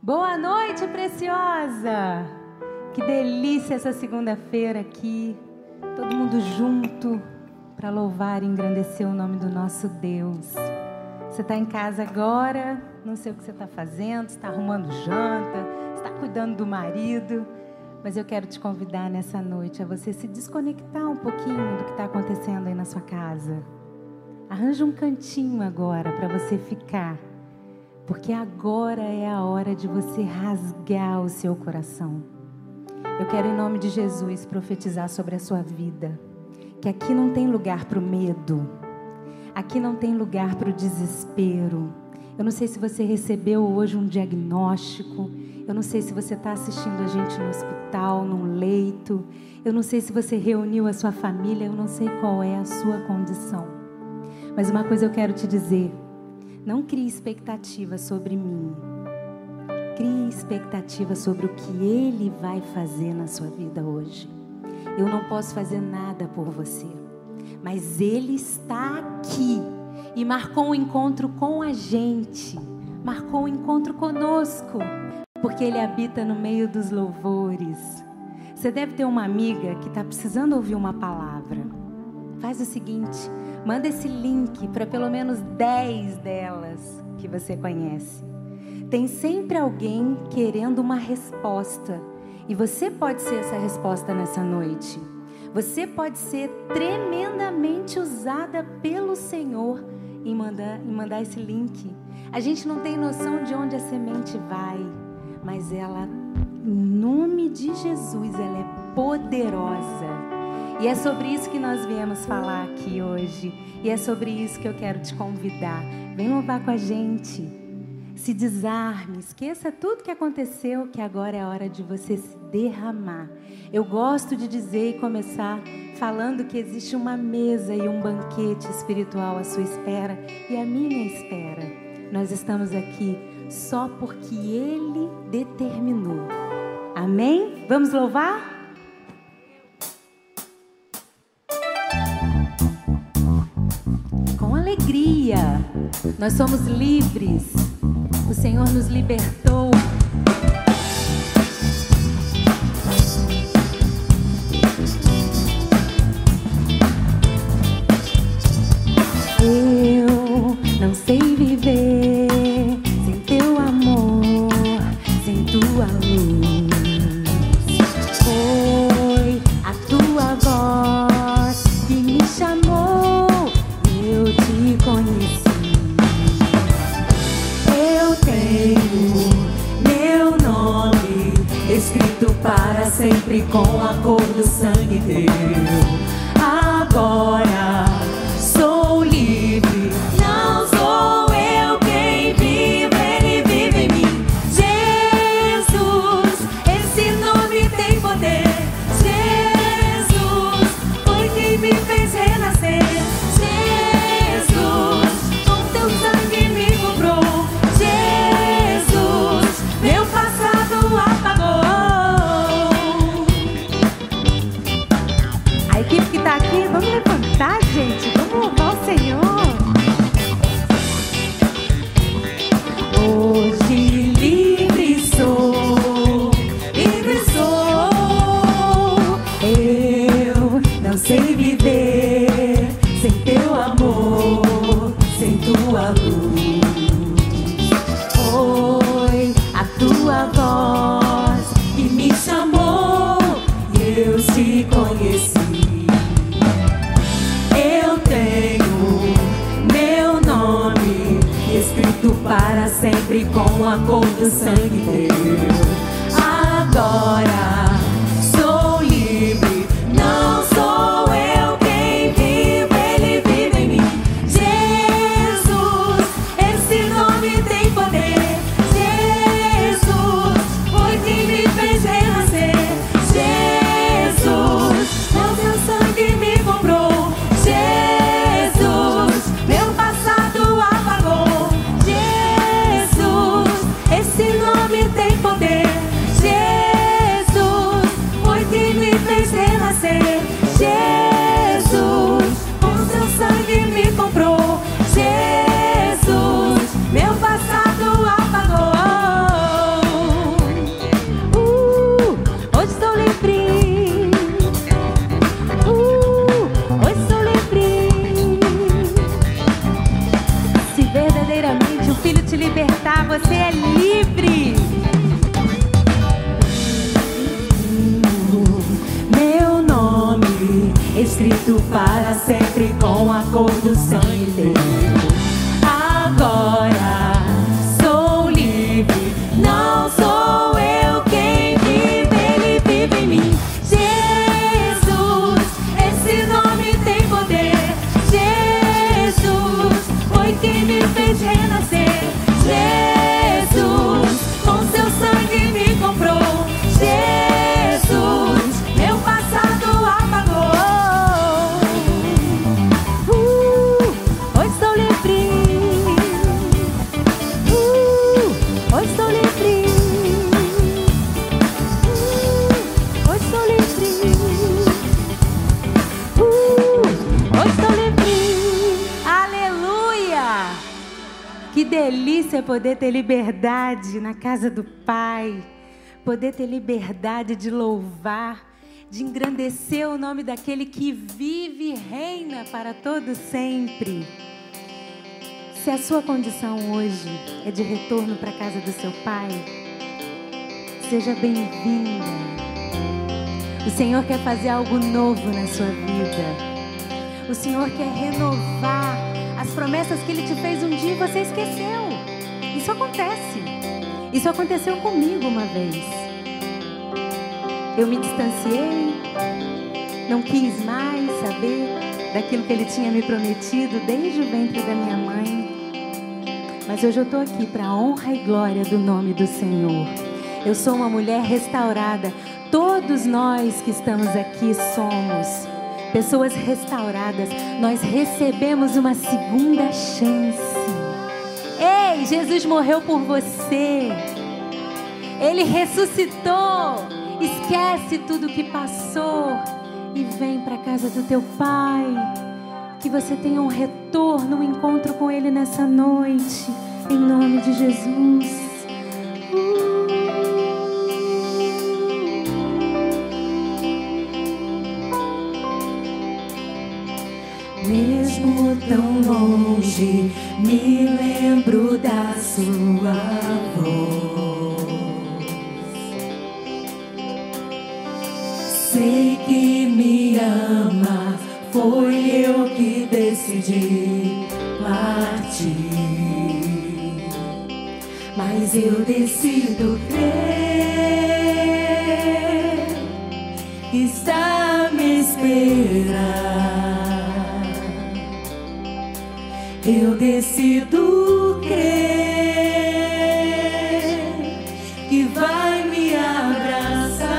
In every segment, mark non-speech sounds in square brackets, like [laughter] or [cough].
Boa noite, preciosa! Que delícia essa segunda-feira aqui, todo mundo junto para louvar e engrandecer o nome do nosso Deus. Você está em casa agora, não sei o que você está fazendo, está arrumando janta, está cuidando do marido, mas eu quero te convidar nessa noite a você se desconectar um pouquinho do que está acontecendo aí na sua casa. Arranja um cantinho agora para você ficar porque agora é a hora de você rasgar o seu coração. Eu quero, em nome de Jesus, profetizar sobre a sua vida. Que aqui não tem lugar para o medo, aqui não tem lugar para o desespero. Eu não sei se você recebeu hoje um diagnóstico, eu não sei se você está assistindo a gente no hospital, num leito, eu não sei se você reuniu a sua família, eu não sei qual é a sua condição. Mas uma coisa eu quero te dizer não crie expectativa sobre mim. Crie expectativa sobre o que Ele vai fazer na sua vida hoje. Eu não posso fazer nada por você, mas Ele está aqui e marcou um encontro com a gente, marcou um encontro conosco, porque Ele habita no meio dos louvores. Você deve ter uma amiga que está precisando ouvir uma palavra. Faz o seguinte Manda esse link para pelo menos 10 delas que você conhece. Tem sempre alguém querendo uma resposta. E você pode ser essa resposta nessa noite. Você pode ser tremendamente usada pelo Senhor em mandar, em mandar esse link. A gente não tem noção de onde a semente vai, mas ela, em nome de Jesus, ela é poderosa e é sobre isso que nós viemos falar aqui hoje. E é sobre isso que eu quero te convidar. Vem louvar com a gente. Se desarme, esqueça tudo que aconteceu, que agora é a hora de você se derramar. Eu gosto de dizer e começar falando que existe uma mesa e um banquete espiritual à sua espera e à minha espera. Nós estamos aqui só porque Ele determinou. Amém? Vamos louvar? Alegria. Nós somos livres. O Senhor nos libertou. Eu não sei viver poder ter liberdade na casa do Pai. Poder ter liberdade de louvar, de engrandecer o nome daquele que vive e reina para todo sempre. Se a sua condição hoje é de retorno para a casa do seu pai, seja bem-vinda. O Senhor quer fazer algo novo na sua vida. O Senhor quer renovar as promessas que Ele te fez um dia e você esqueceu. Isso acontece. Isso aconteceu comigo uma vez. Eu me distanciei, não quis mais saber daquilo que Ele tinha me prometido desde o ventre da minha mãe. Mas hoje eu estou aqui para a honra e glória do nome do Senhor. Eu sou uma mulher restaurada. Todos nós que estamos aqui somos pessoas restauradas. Nós recebemos uma segunda chance. Jesus morreu por você. Ele ressuscitou. Esquece tudo que passou e vem para a casa do teu Pai. Que você tenha um retorno, um encontro com Ele nessa noite. Em nome de Jesus. Mesmo tão longe, me lembro da sua voz. Sei que me ama, foi eu que decidi partir. Mas eu decido crer está me esperar. Eu decido crer que vai me abraçar.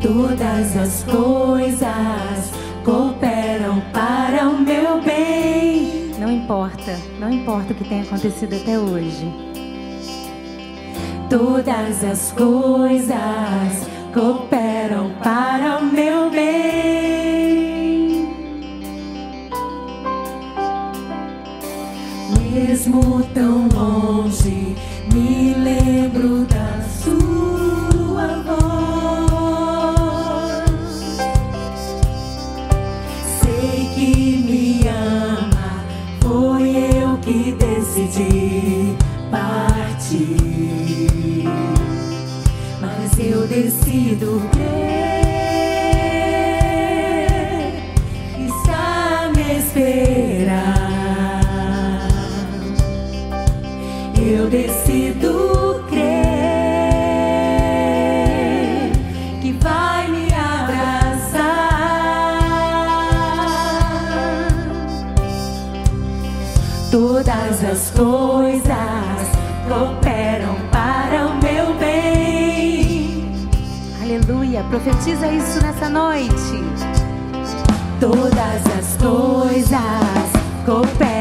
Todas as coisas cooperam para o meu bem. Não importa, não importa o que tenha acontecido até hoje. Todas as coisas cooperam para o meu bem. Mesmo tão longe, Profetiza isso nessa noite. Todas as coisas cooperam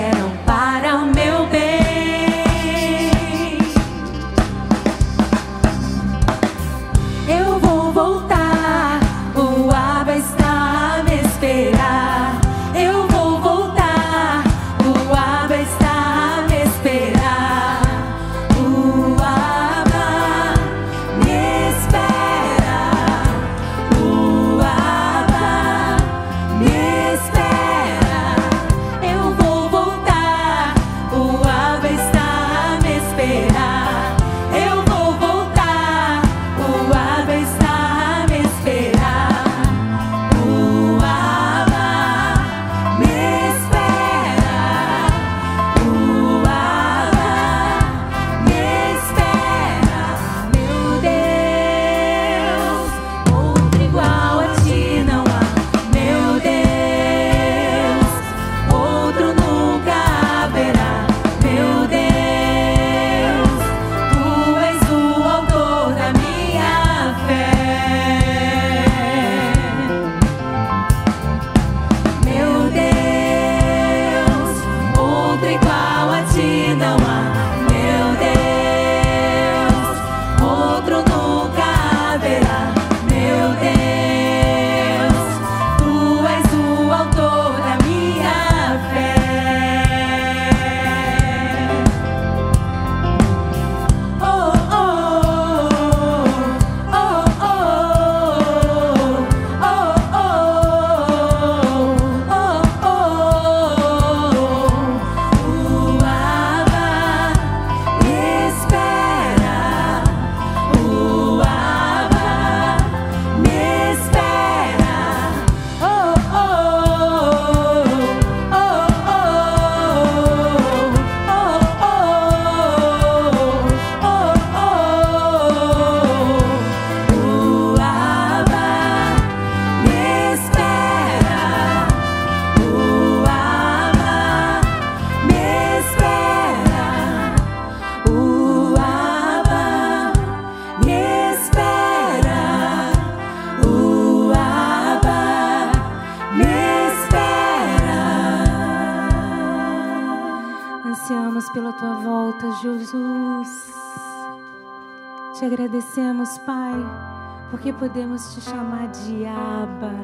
podemos te chamar de Abba,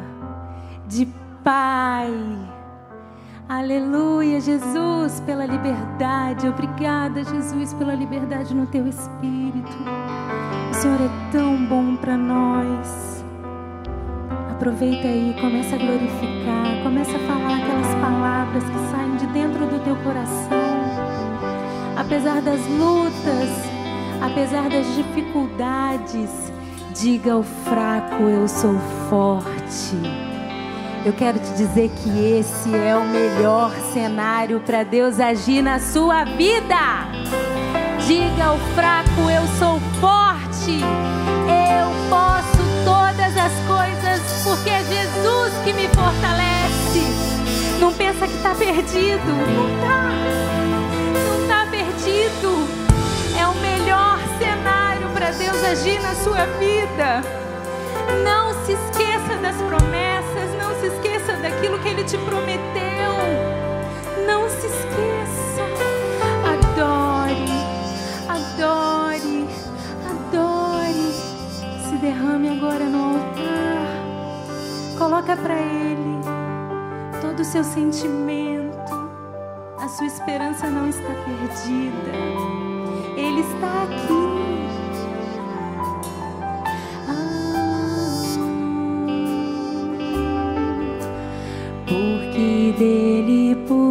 de Pai. Aleluia, Jesus, pela liberdade. Obrigada, Jesus, pela liberdade no teu espírito. O Senhor é tão bom para nós. Aproveita aí, começa a glorificar, começa a falar aquelas palavras que saem de dentro do teu coração. Apesar das lutas, apesar das dificuldades, diga ao fraco: Eu sou forte. Eu quero te dizer que esse é o melhor cenário para Deus agir na sua vida. Diga ao fraco: Eu sou forte. Eu posso todas as coisas porque é Jesus que me fortalece. Não pensa que está perdido. Não está. Deus agir na sua vida. Não se esqueça das promessas. Não se esqueça daquilo que Ele te prometeu. Não se esqueça. Adore. Adore. Adore. Se derrame agora no altar. Coloca para Ele todo o seu sentimento. A sua esperança não está perdida. Ele está aqui. पू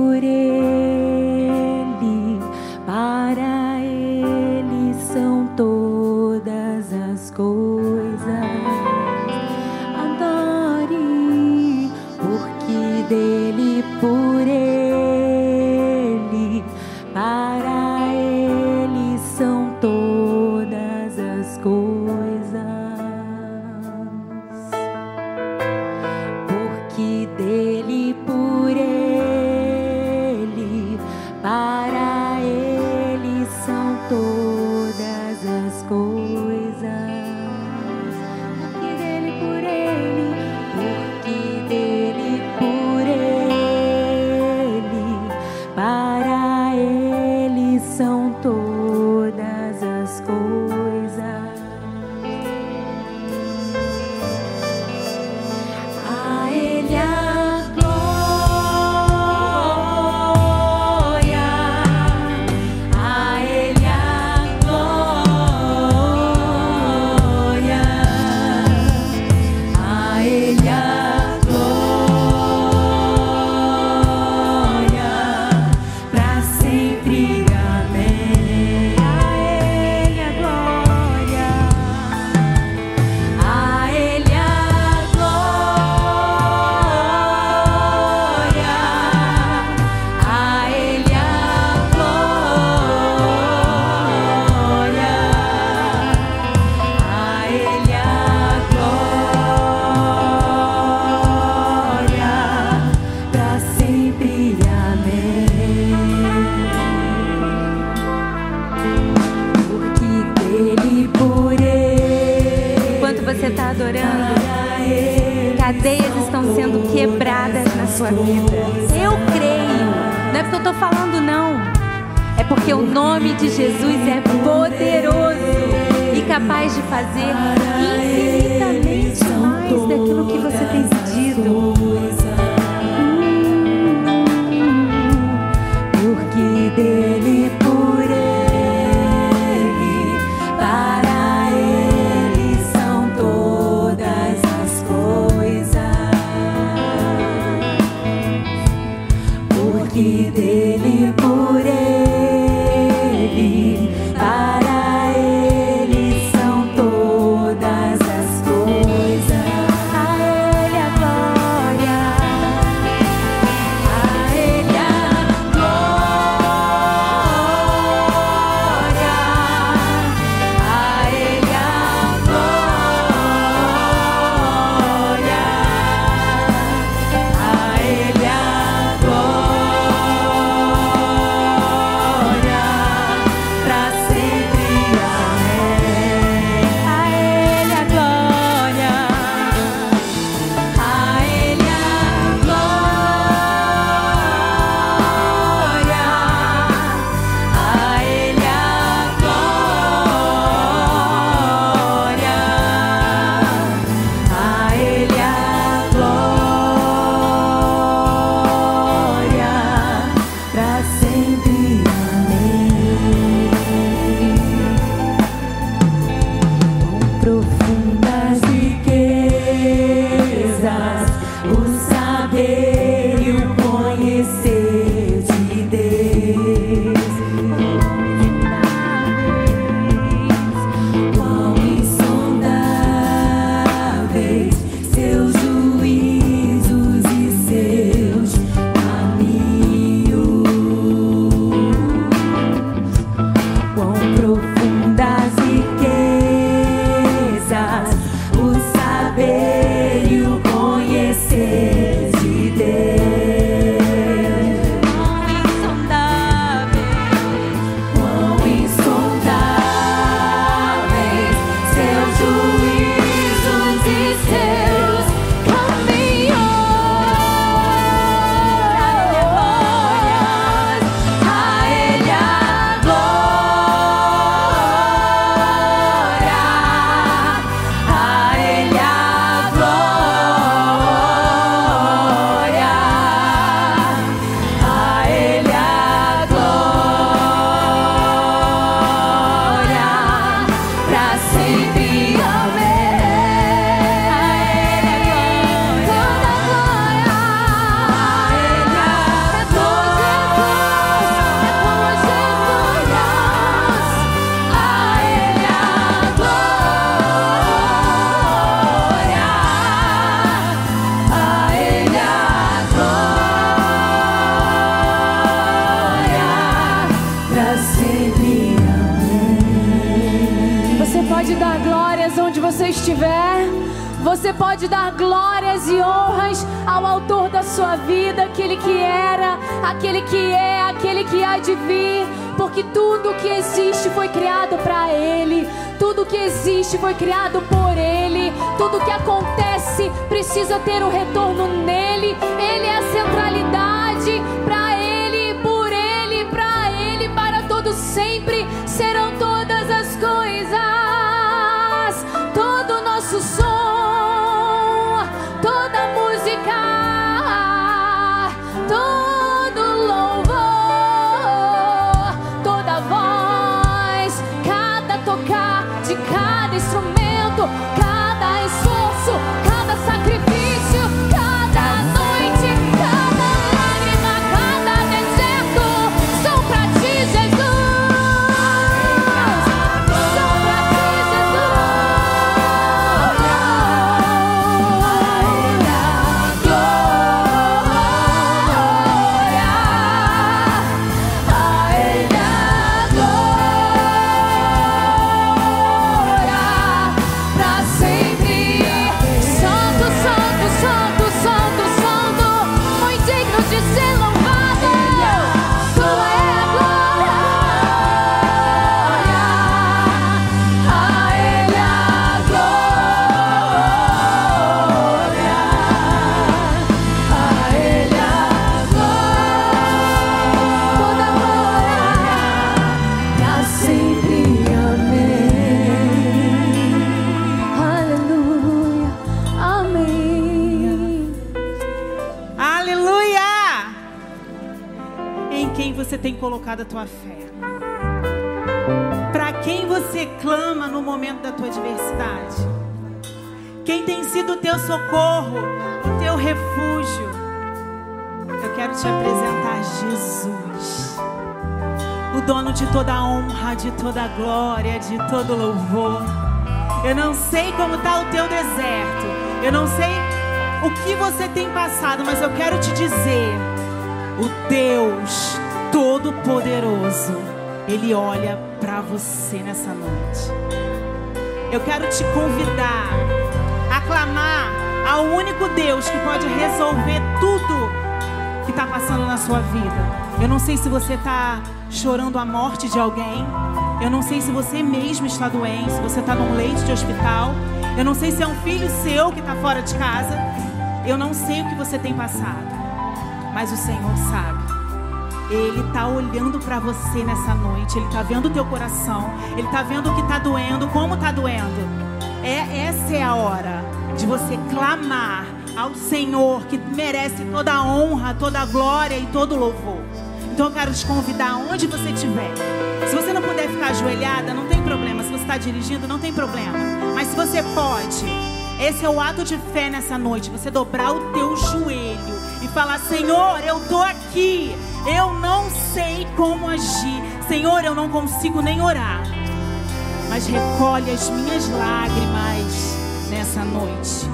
sua vida, aquele que era, aquele que é, aquele que há de vir, porque tudo que existe foi criado para Ele, tudo que existe foi criado por Ele, tudo que acontece precisa ter o um retorno nele, Ele é a centralidade para Ele, por Ele, para Ele, para todos sempre. Serão colocado a tua fé? Para quem você clama no momento da tua adversidade? Quem tem sido o teu socorro, o teu refúgio? Eu quero te apresentar Jesus, o dono de toda honra, de toda glória, de todo louvor. Eu não sei como está o teu deserto, eu não sei o que você tem passado, mas eu quero te dizer: o Deus Todo-Poderoso, Ele olha para você nessa noite. Eu quero te convidar a clamar ao único Deus que pode resolver tudo que está passando na sua vida. Eu não sei se você está chorando a morte de alguém. Eu não sei se você mesmo está doente, se você está num leite de hospital. Eu não sei se é um filho seu que está fora de casa. Eu não sei o que você tem passado, mas o Senhor sabe. Ele está olhando para você nessa noite. Ele está vendo o teu coração. Ele está vendo o que está doendo, como está doendo. É, essa é a hora de você clamar ao Senhor que merece toda a honra, toda a glória e todo o louvor. Então eu quero te convidar onde você estiver. Se você não puder ficar ajoelhada, não tem problema. Se você está dirigindo, não tem problema. Mas se você pode, esse é o ato de fé nessa noite. Você dobrar o teu joelho falar: Senhor, eu estou aqui. Eu não sei como agir. Senhor, eu não consigo nem orar. Mas recolhe as minhas lágrimas nessa noite.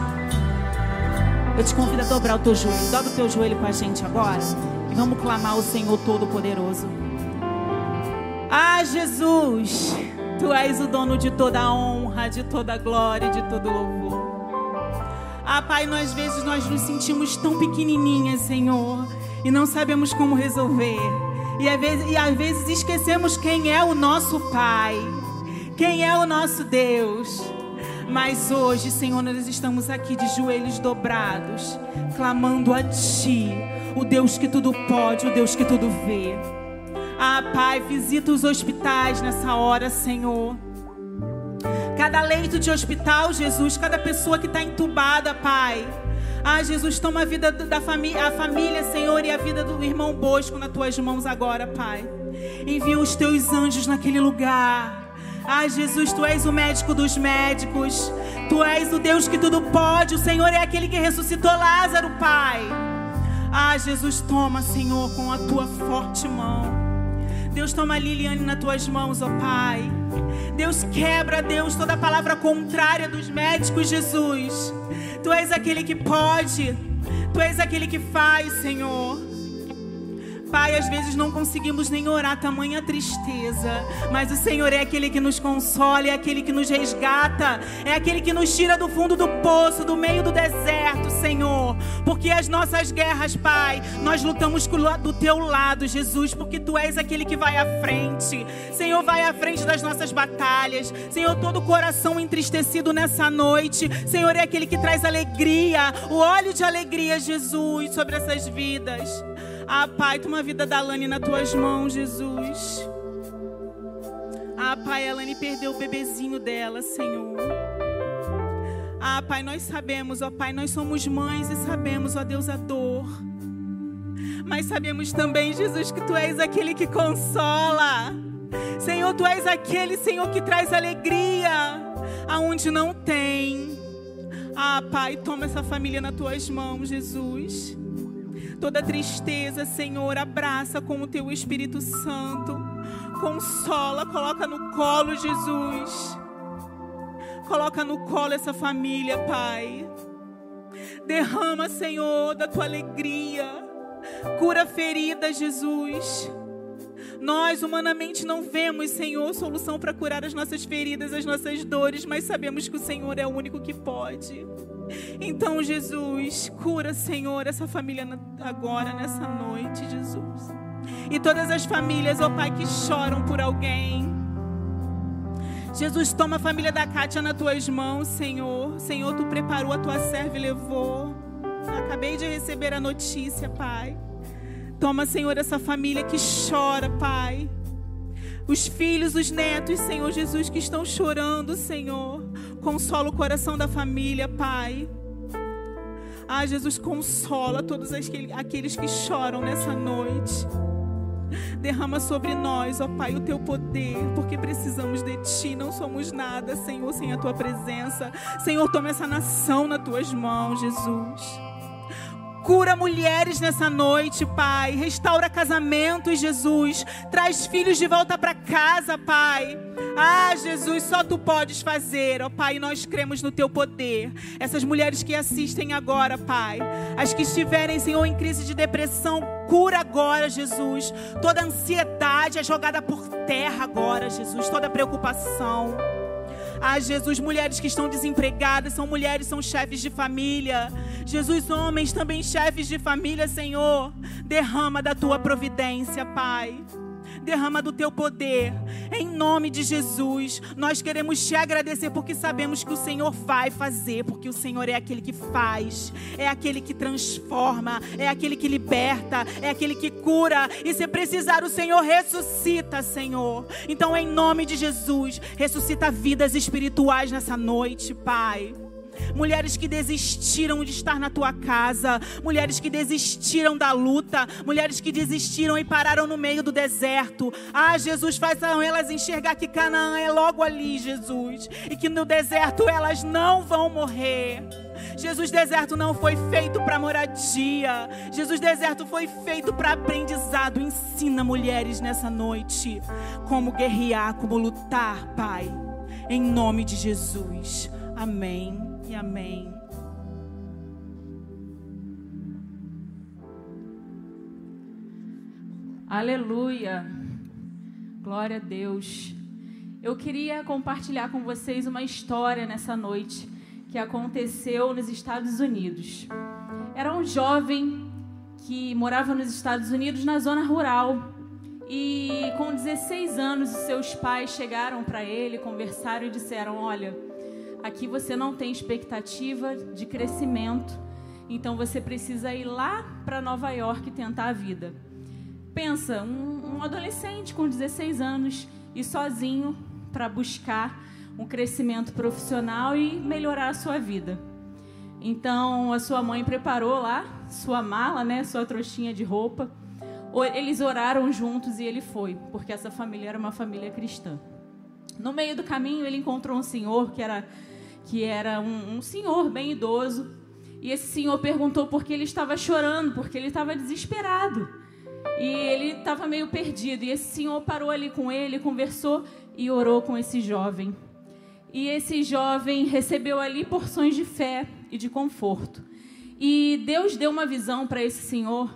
Eu te convido a dobrar o teu joelho. Dobra o teu joelho com a gente agora. E vamos clamar ao Senhor Todo-Poderoso. Ah, Jesus, Tu és o dono de toda a honra, de toda a glória, de todo louvor. Ah, Pai, nós, às vezes nós nos sentimos tão pequenininhas, Senhor e não sabemos como resolver. E às, vezes, e às vezes esquecemos quem é o nosso Pai, quem é o nosso Deus. Mas hoje, Senhor, nós estamos aqui de joelhos dobrados, clamando a Ti, o Deus que tudo pode, o Deus que tudo vê. Ah, Pai, visita os hospitais nessa hora, Senhor. Cada leito de hospital, Jesus, cada pessoa que está entubada, Pai. Ah, Jesus, toma a vida da família, a família, Senhor, e a vida do irmão Bosco nas tuas mãos agora, Pai. Envia os teus anjos naquele lugar. Ah, Jesus, tu és o médico dos médicos. Tu és o Deus que tudo pode. O Senhor é aquele que ressuscitou Lázaro, Pai. Ah, Jesus, toma, Senhor, com a tua forte mão. Deus, toma a Liliane nas tuas mãos, ó Pai. Deus, quebra, Deus, toda palavra contrária dos médicos, Jesus. Tu és aquele que pode, Tu és aquele que faz, Senhor. Pai, às vezes não conseguimos nem orar tamanha tristeza, mas o Senhor é aquele que nos consola, é aquele que nos resgata, é aquele que nos tira do fundo do poço, do meio do deserto, Senhor. Porque as nossas guerras, Pai, nós lutamos do teu lado, Jesus, porque tu és aquele que vai à frente. Senhor, vai à frente das nossas batalhas. Senhor, todo coração entristecido nessa noite, Senhor, é aquele que traz alegria, o óleo de alegria, Jesus, sobre essas vidas. Ah, Pai, toma a vida da Lani nas tuas mãos, Jesus. Ah, Pai, a Lani perdeu o bebezinho dela, Senhor. Ah, Pai, nós sabemos, ó Pai, nós somos mães e sabemos, ó Deus, a dor. Mas sabemos também, Jesus, que Tu és aquele que consola. Senhor, Tu és aquele, Senhor, que traz alegria aonde não tem. Ah, Pai, toma essa família nas Tuas mãos, Jesus. Toda tristeza, Senhor, abraça com o teu Espírito Santo. Consola, coloca no colo, Jesus. Coloca no colo essa família, Pai. Derrama, Senhor, da tua alegria. Cura ferida, Jesus. Nós humanamente não vemos, Senhor, solução para curar as nossas feridas, as nossas dores, mas sabemos que o Senhor é o único que pode. Então, Jesus, cura, Senhor, essa família agora, nessa noite, Jesus. E todas as famílias, ó oh Pai, que choram por alguém. Jesus, toma a família da Kátia nas tuas mãos, Senhor. Senhor, tu preparou a tua serva e levou. Acabei de receber a notícia, Pai. Toma, Senhor, essa família que chora, Pai. Os filhos, os netos, Senhor Jesus, que estão chorando, Senhor. Consola o coração da família, Pai. Ah, Jesus, consola todos aqueles que choram nessa noite. Derrama sobre nós, ó Pai, o teu poder, porque precisamos de ti, não somos nada, Senhor, sem a tua presença. Senhor, toma essa nação nas tuas mãos, Jesus. Cura mulheres nessa noite, Pai. Restaura casamentos, Jesus. Traz filhos de volta para casa, Pai. Ah, Jesus, só tu podes fazer, ó Pai. Nós cremos no teu poder. Essas mulheres que assistem agora, Pai. As que estiverem, Senhor, em crise de depressão, cura agora, Jesus. Toda ansiedade é jogada por terra agora, Jesus. Toda preocupação. Ah, Jesus, mulheres que estão desempregadas, são mulheres, são chefes de família. Jesus, homens também chefes de família, Senhor. Derrama da tua providência, Pai derrama do teu poder. Em nome de Jesus, nós queremos te agradecer porque sabemos que o Senhor vai fazer, porque o Senhor é aquele que faz, é aquele que transforma, é aquele que liberta, é aquele que cura. E se precisar, o Senhor ressuscita, Senhor. Então, em nome de Jesus, ressuscita vidas espirituais nessa noite, Pai mulheres que desistiram de estar na tua casa, mulheres que desistiram da luta, mulheres que desistiram e pararam no meio do deserto. Ah, Jesus, façam elas enxergar que Canaã é logo ali, Jesus, e que no deserto elas não vão morrer. Jesus, deserto não foi feito para moradia. Jesus, deserto foi feito para aprendizado. Ensina mulheres nessa noite como guerrear, como lutar, Pai. Em nome de Jesus. Amém e amém. Aleluia. Glória a Deus. Eu queria compartilhar com vocês uma história nessa noite que aconteceu nos Estados Unidos. Era um jovem que morava nos Estados Unidos na zona rural. E com 16 anos, seus pais chegaram para ele, conversaram e disseram: Olha, Aqui você não tem expectativa de crescimento, então você precisa ir lá para Nova York tentar a vida. Pensa, um, um adolescente com 16 anos e sozinho para buscar um crescimento profissional e melhorar a sua vida. Então a sua mãe preparou lá sua mala, né, sua trouxinha de roupa. Eles oraram juntos e ele foi, porque essa família era uma família cristã. No meio do caminho ele encontrou um senhor que era que era um, um senhor bem idoso. E esse senhor perguntou por que ele estava chorando, porque ele estava desesperado. E ele estava meio perdido. E esse senhor parou ali com ele, conversou e orou com esse jovem. E esse jovem recebeu ali porções de fé e de conforto. E Deus deu uma visão para esse senhor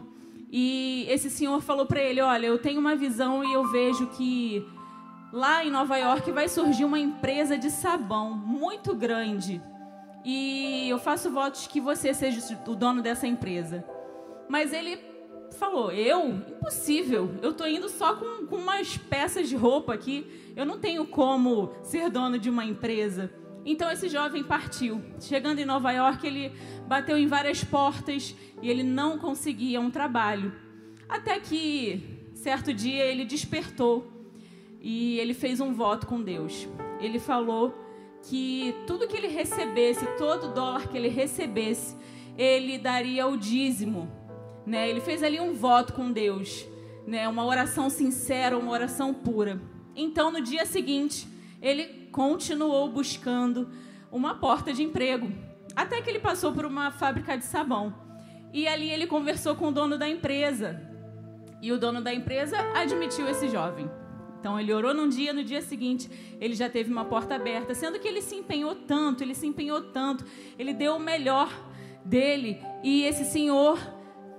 E esse senhor falou para ele: Olha, eu tenho uma visão e eu vejo que lá em Nova York vai surgir uma empresa de sabão muito grande. E eu faço votos que você seja o dono dessa empresa. Mas ele falou: Eu? Impossível. Eu tô indo só com, com umas peças de roupa aqui. Eu não tenho como ser dono de uma empresa. Então esse jovem partiu. Chegando em Nova York, ele bateu em várias portas e ele não conseguia um trabalho. Até que, certo dia, ele despertou e ele fez um voto com Deus. Ele falou que tudo que ele recebesse, todo dólar que ele recebesse, ele daria o dízimo. Né? Ele fez ali um voto com Deus, né? uma oração sincera, uma oração pura. Então, no dia seguinte, ele continuou buscando uma porta de emprego, até que ele passou por uma fábrica de sabão. E ali ele conversou com o dono da empresa. E o dono da empresa admitiu esse jovem. Então ele orou num dia, no dia seguinte ele já teve uma porta aberta, sendo que ele se empenhou tanto, ele se empenhou tanto, ele deu o melhor dele e esse senhor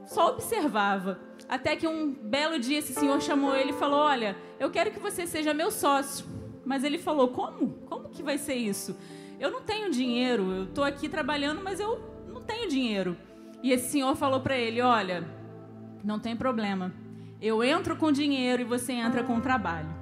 só observava. Até que um belo dia esse senhor chamou ele e falou: Olha, eu quero que você seja meu sócio. Mas ele falou: Como? Como que vai ser isso? Eu não tenho dinheiro, eu estou aqui trabalhando, mas eu não tenho dinheiro. E esse senhor falou para ele: Olha, não tem problema. Eu entro com dinheiro e você entra com trabalho.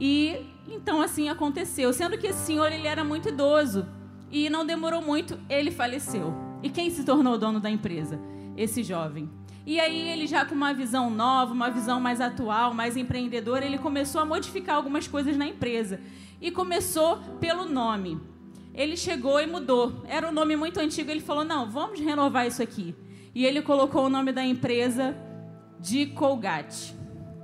E então assim aconteceu, sendo que esse senhor ele era muito idoso e não demorou muito, ele faleceu. E quem se tornou dono da empresa? Esse jovem. E aí ele já com uma visão nova, uma visão mais atual, mais empreendedora, ele começou a modificar algumas coisas na empresa. E começou pelo nome. Ele chegou e mudou. Era um nome muito antigo, ele falou: "Não, vamos renovar isso aqui". E ele colocou o nome da empresa de Colgate.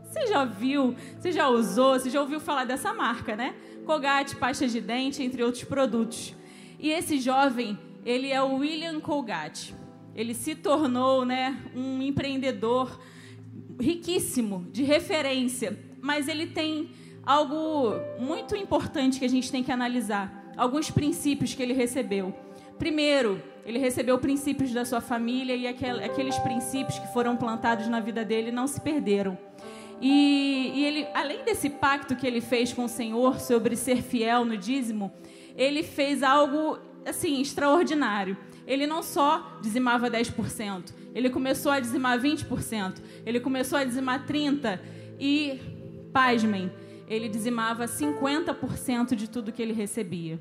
Você já viu, você já usou, você já ouviu falar dessa marca, né? Colgate, pasta de dente, entre outros produtos. E esse jovem, ele é o William Colgate ele se tornou né, um empreendedor riquíssimo, de referência, mas ele tem algo muito importante que a gente tem que analisar, alguns princípios que ele recebeu. Primeiro, ele recebeu princípios da sua família e aqueles princípios que foram plantados na vida dele não se perderam. E, e, ele, além desse pacto que ele fez com o Senhor sobre ser fiel no dízimo, ele fez algo assim extraordinário ele não só dizimava 10%, ele começou a dizimar 20%, ele começou a dizimar 30% e, pasmem, ele dizimava 50% de tudo que ele recebia.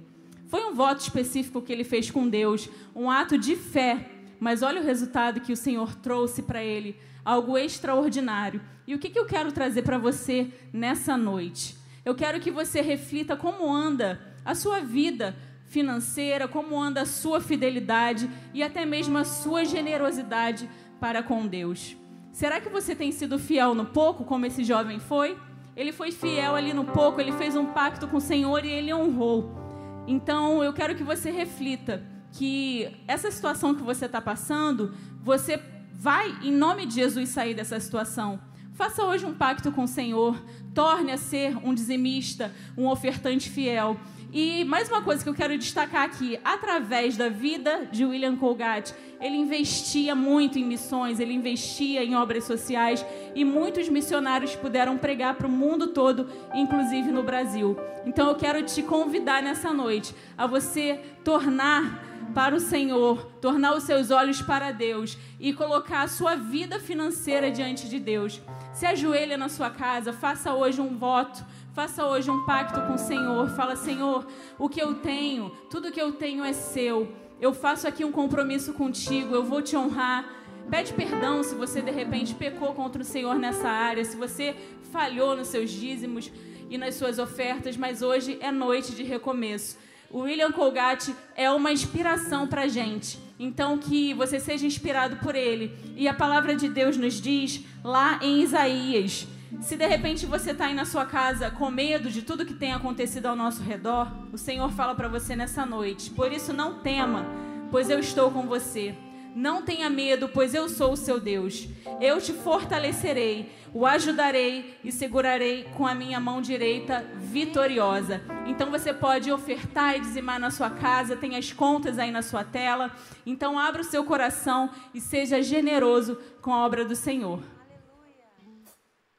Foi um voto específico que ele fez com Deus, um ato de fé, mas olha o resultado que o Senhor trouxe para ele, algo extraordinário. E o que, que eu quero trazer para você nessa noite? Eu quero que você reflita como anda a sua vida financeira, como anda a sua fidelidade e até mesmo a sua generosidade para com Deus. Será que você tem sido fiel no pouco, como esse jovem foi? Ele foi fiel ali no pouco, ele fez um pacto com o Senhor e ele honrou. Então eu quero que você reflita que essa situação que você está passando, você vai, em nome de Jesus, sair dessa situação. Faça hoje um pacto com o Senhor, torne a ser um dizimista, um ofertante fiel. E mais uma coisa que eu quero destacar aqui, através da vida de William Colgate, ele investia muito em missões, ele investia em obras sociais e muitos missionários puderam pregar para o mundo todo, inclusive no Brasil. Então eu quero te convidar nessa noite a você tornar para o Senhor, tornar os seus olhos para Deus e colocar a sua vida financeira diante de Deus. Se ajoelha na sua casa, faça hoje um voto Faça hoje um pacto com o Senhor. Fala, Senhor, o que eu tenho, tudo que eu tenho é seu. Eu faço aqui um compromisso contigo. Eu vou te honrar. Pede perdão se você de repente pecou contra o Senhor nessa área, se você falhou nos seus dízimos e nas suas ofertas, mas hoje é noite de recomeço. O William Colgate é uma inspiração para gente. Então, que você seja inspirado por ele. E a palavra de Deus nos diz lá em Isaías se de repente você está aí na sua casa com medo de tudo que tem acontecido ao nosso redor, o Senhor fala para você nessa noite: por isso não tema, pois eu estou com você. Não tenha medo, pois eu sou o seu Deus. Eu te fortalecerei, o ajudarei e segurarei com a minha mão direita vitoriosa. Então você pode ofertar e dizimar na sua casa, tem as contas aí na sua tela. Então abra o seu coração e seja generoso com a obra do Senhor.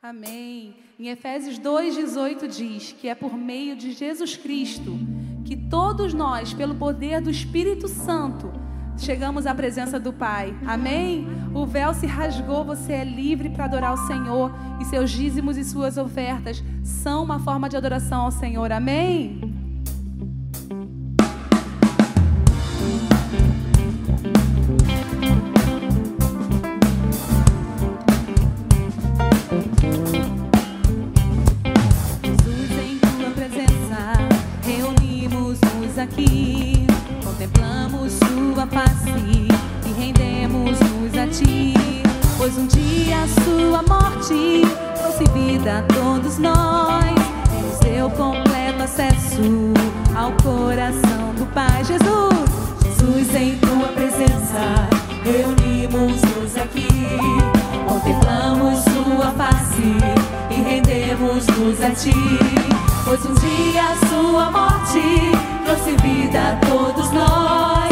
Amém. Em Efésios 2,18 diz que é por meio de Jesus Cristo que todos nós, pelo poder do Espírito Santo, chegamos à presença do Pai. Amém? O véu se rasgou, você é livre para adorar o Senhor e seus dízimos e suas ofertas são uma forma de adoração ao Senhor. Amém? Morte trouxe vida a todos nós, nos deu completo acesso ao coração do Pai. Jesus, Jesus, em tua presença, reunimos-nos aqui, contemplamos sua face e rendemos-nos a ti. Pois um dia a sua morte trouxe vida a todos nós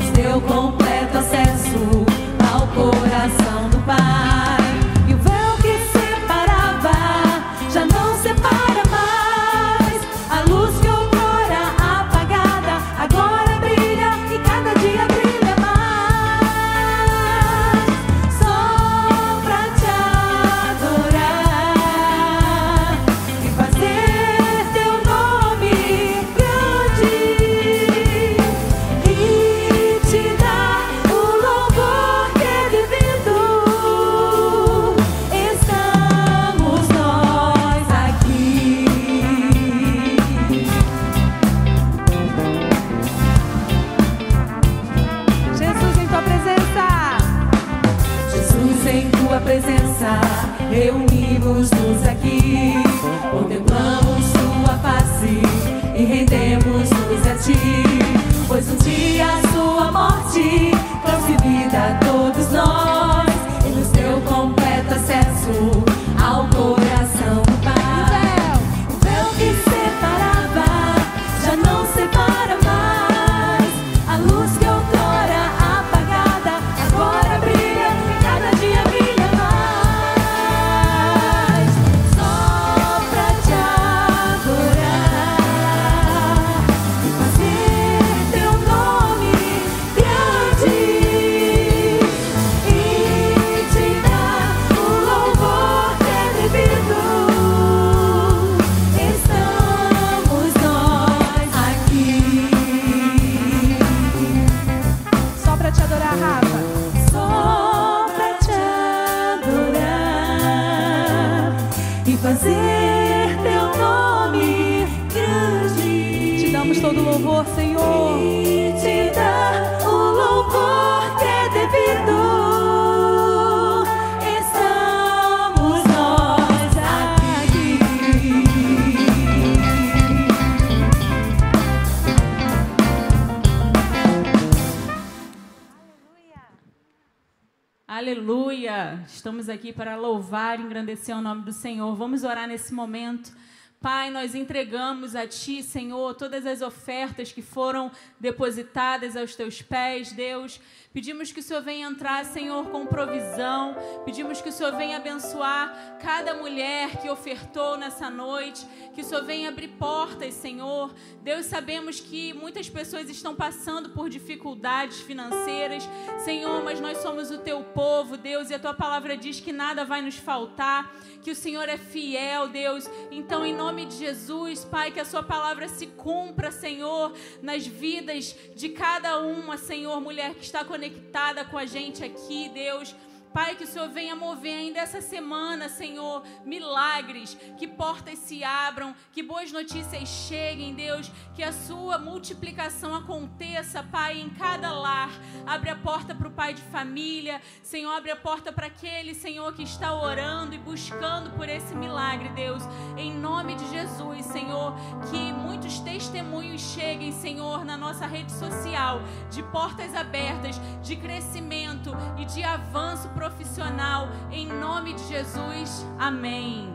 nos deu completo acesso ao coração do Pai. Presença, reunimos-nos aqui, contemplamos sua face e rendemos-nos a ti. Pois um dia sua morte trouxe vida a todos nós Aleluia! Estamos aqui para louvar e engrandecer o nome do Senhor. Vamos orar nesse momento. Pai, nós entregamos a Ti, Senhor, todas as ofertas que foram depositadas aos Teus pés, Deus. Pedimos que o Senhor venha entrar, Senhor, com provisão. Pedimos que o Senhor venha abençoar cada mulher que ofertou nessa noite. Que o Senhor venha abrir portas, Senhor. Deus, sabemos que muitas pessoas estão passando por dificuldades financeiras, Senhor, mas nós somos o Teu povo, Deus, e a Tua palavra diz que nada vai nos faltar. Que o Senhor é fiel, Deus. Então, em nome de Jesus, Pai, que a Sua palavra se cumpra, Senhor, nas vidas de cada uma, Senhor, mulher que está conectada com a gente aqui, Deus. Pai, que o Senhor venha mover ainda essa semana, Senhor, milagres, que portas se abram, que boas notícias cheguem, Deus, que a sua multiplicação aconteça, Pai, em cada lar. Abre a porta para o pai de família, Senhor, abre a porta para aquele, Senhor, que está orando e buscando por esse milagre, Deus. Em nome de Jesus, Senhor, que muitos testemunhos cheguem, Senhor, na nossa rede social, de portas abertas, de crescimento e de avanço profissional profissional, em nome de Jesus. Amém.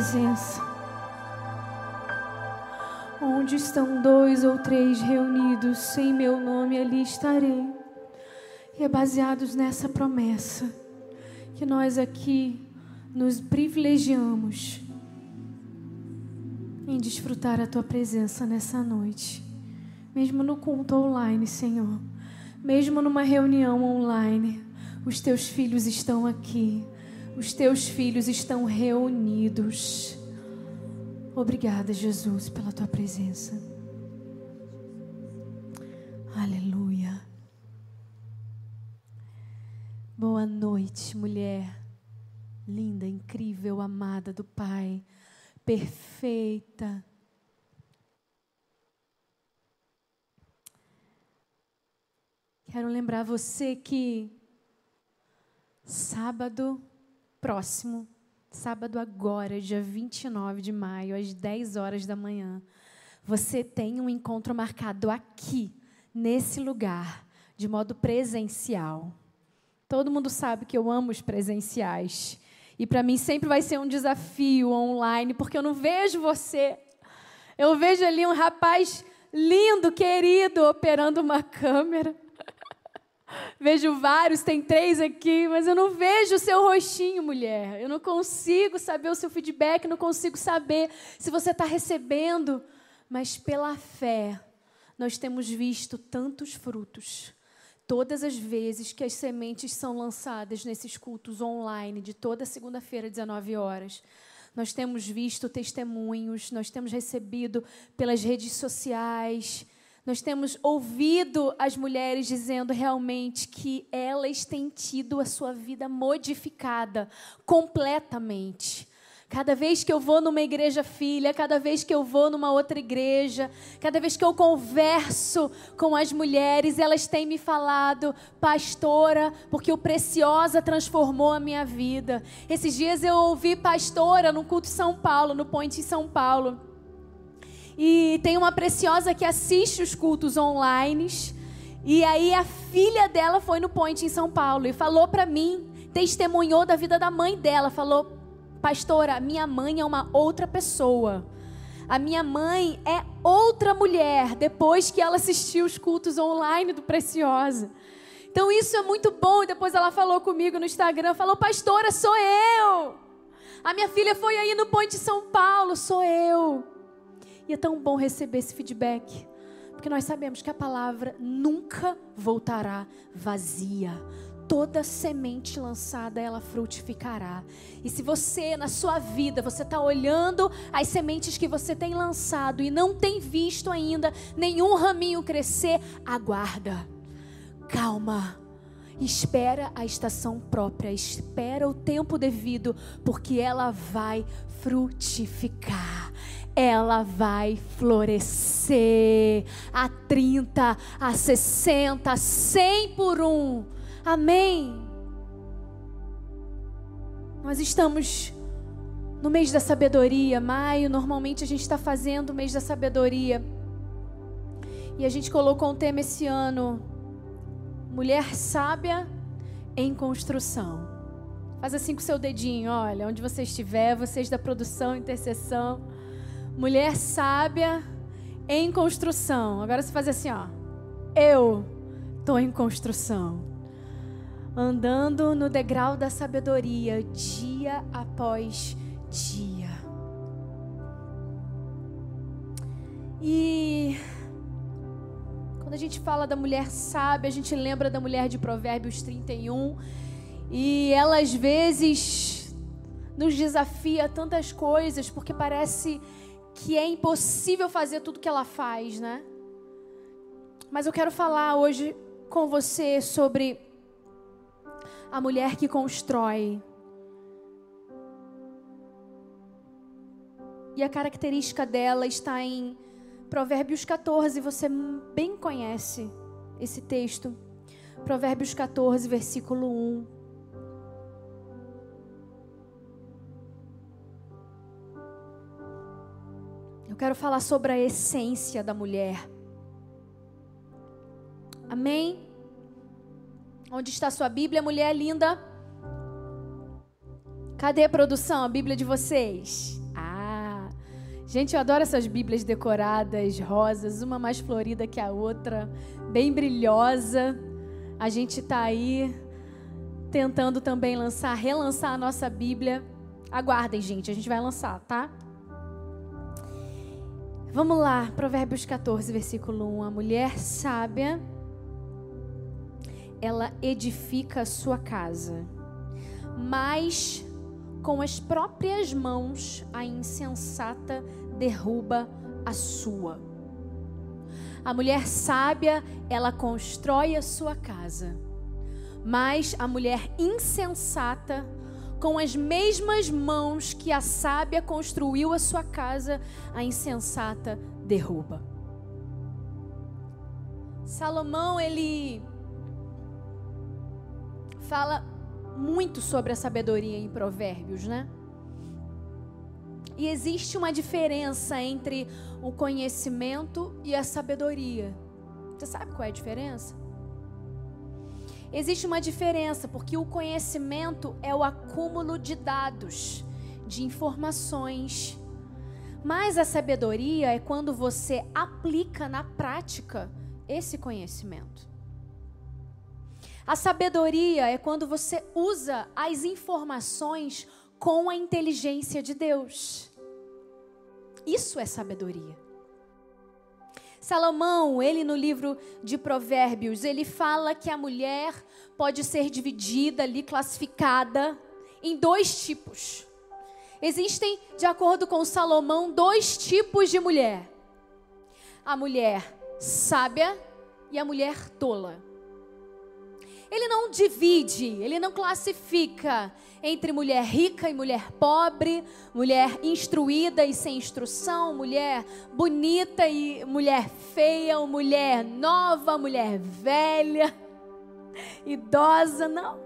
Presença. Onde estão dois ou três reunidos em meu nome, ali estarei. E é baseados nessa promessa que nós aqui nos privilegiamos em desfrutar a tua presença nessa noite. Mesmo no culto online, Senhor. Mesmo numa reunião online, os teus filhos estão aqui. Os teus filhos estão reunidos. Obrigada, Jesus, pela tua presença. Aleluia. Boa noite, mulher linda, incrível, amada do Pai, perfeita. Quero lembrar você que sábado próximo, sábado agora, dia 29 de maio, às 10 horas da manhã, você tem um encontro marcado aqui, nesse lugar, de modo presencial. Todo mundo sabe que eu amo os presenciais. E para mim sempre vai ser um desafio online, porque eu não vejo você. Eu vejo ali um rapaz lindo, querido, operando uma câmera. Vejo vários, tem três aqui, mas eu não vejo o seu rostinho, mulher. Eu não consigo saber o seu feedback, não consigo saber se você está recebendo. Mas pela fé, nós temos visto tantos frutos. Todas as vezes que as sementes são lançadas nesses cultos online, de toda segunda-feira, 19 horas, nós temos visto testemunhos, nós temos recebido pelas redes sociais, nós temos ouvido as mulheres dizendo realmente que elas têm tido a sua vida modificada completamente. Cada vez que eu vou numa igreja filha, cada vez que eu vou numa outra igreja, cada vez que eu converso com as mulheres, elas têm me falado, pastora, porque o Preciosa transformou a minha vida. Esses dias eu ouvi pastora no culto São Paulo, no Ponte em São Paulo. E tem uma Preciosa que assiste os cultos online. E aí a filha dela foi no Point em São Paulo e falou para mim, testemunhou da vida da mãe dela, falou: Pastora, minha mãe é uma outra pessoa. A minha mãe é outra mulher depois que ela assistiu os cultos online do Preciosa. Então isso é muito bom. Depois ela falou comigo no Instagram, falou: "Pastora, sou eu. A minha filha foi aí no Ponte São Paulo, sou eu." E é tão bom receber esse feedback, porque nós sabemos que a palavra nunca voltará vazia toda semente lançada ela frutificará. E se você na sua vida você está olhando as sementes que você tem lançado e não tem visto ainda nenhum raminho crescer, aguarda, calma. Espera a estação própria, espera o tempo devido, porque ela vai frutificar ela vai florescer a 30, a 60, a 100 por um. Amém. Nós estamos no mês da sabedoria, maio, normalmente a gente está fazendo o mês da sabedoria. E a gente colocou um tema esse ano: Mulher sábia em construção. Faz assim com o seu dedinho, olha, onde você estiver, vocês da produção, intercessão. Mulher sábia em construção. Agora você faz assim, ó. Eu estou em construção andando no degrau da sabedoria dia após dia. E quando a gente fala da mulher sábia, a gente lembra da mulher de Provérbios 31, e ela às vezes nos desafia tantas coisas, porque parece que é impossível fazer tudo que ela faz, né? Mas eu quero falar hoje com você sobre a mulher que constrói. E a característica dela está em Provérbios 14, você bem conhece esse texto. Provérbios 14, versículo 1. Quero falar sobre a essência da mulher. Amém? Onde está sua Bíblia, mulher linda? Cadê a produção, a Bíblia de vocês? Ah, gente, eu adoro essas Bíblias decoradas, rosas, uma mais florida que a outra, bem brilhosa. A gente está aí tentando também lançar, relançar a nossa Bíblia. Aguardem, gente, a gente vai lançar, tá? Vamos lá, Provérbios 14, versículo 1. A mulher sábia ela edifica a sua casa, mas com as próprias mãos a insensata derruba a sua. A mulher sábia, ela constrói a sua casa, mas a mulher insensata, com as mesmas mãos que a sábia construiu a sua casa, a insensata derruba. Salomão, ele fala muito sobre a sabedoria em Provérbios, né? E existe uma diferença entre o conhecimento e a sabedoria. Você sabe qual é a diferença? Existe uma diferença, porque o conhecimento é o acúmulo de dados, de informações. Mas a sabedoria é quando você aplica na prática esse conhecimento. A sabedoria é quando você usa as informações com a inteligência de Deus. Isso é sabedoria. Salomão, ele no livro de Provérbios, ele fala que a mulher pode ser dividida ali, classificada em dois tipos. Existem, de acordo com Salomão, dois tipos de mulher: a mulher sábia e a mulher tola. Ele não divide, ele não classifica entre mulher rica e mulher pobre, mulher instruída e sem instrução, mulher bonita e mulher feia, mulher nova, mulher velha, idosa, não.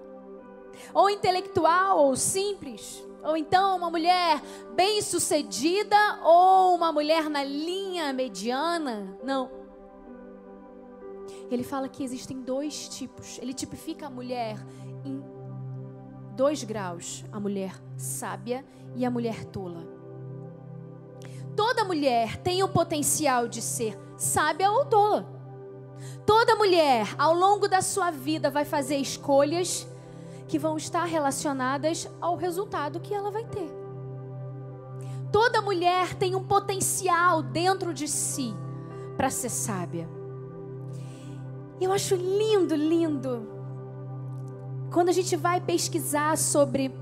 Ou intelectual ou simples, ou então uma mulher bem-sucedida ou uma mulher na linha mediana, não. Ele fala que existem dois tipos. Ele tipifica a mulher em dois graus: a mulher sábia e a mulher tola. Toda mulher tem o potencial de ser sábia ou tola. Toda mulher, ao longo da sua vida, vai fazer escolhas que vão estar relacionadas ao resultado que ela vai ter. Toda mulher tem um potencial dentro de si para ser sábia. Eu acho lindo, lindo. Quando a gente vai pesquisar sobre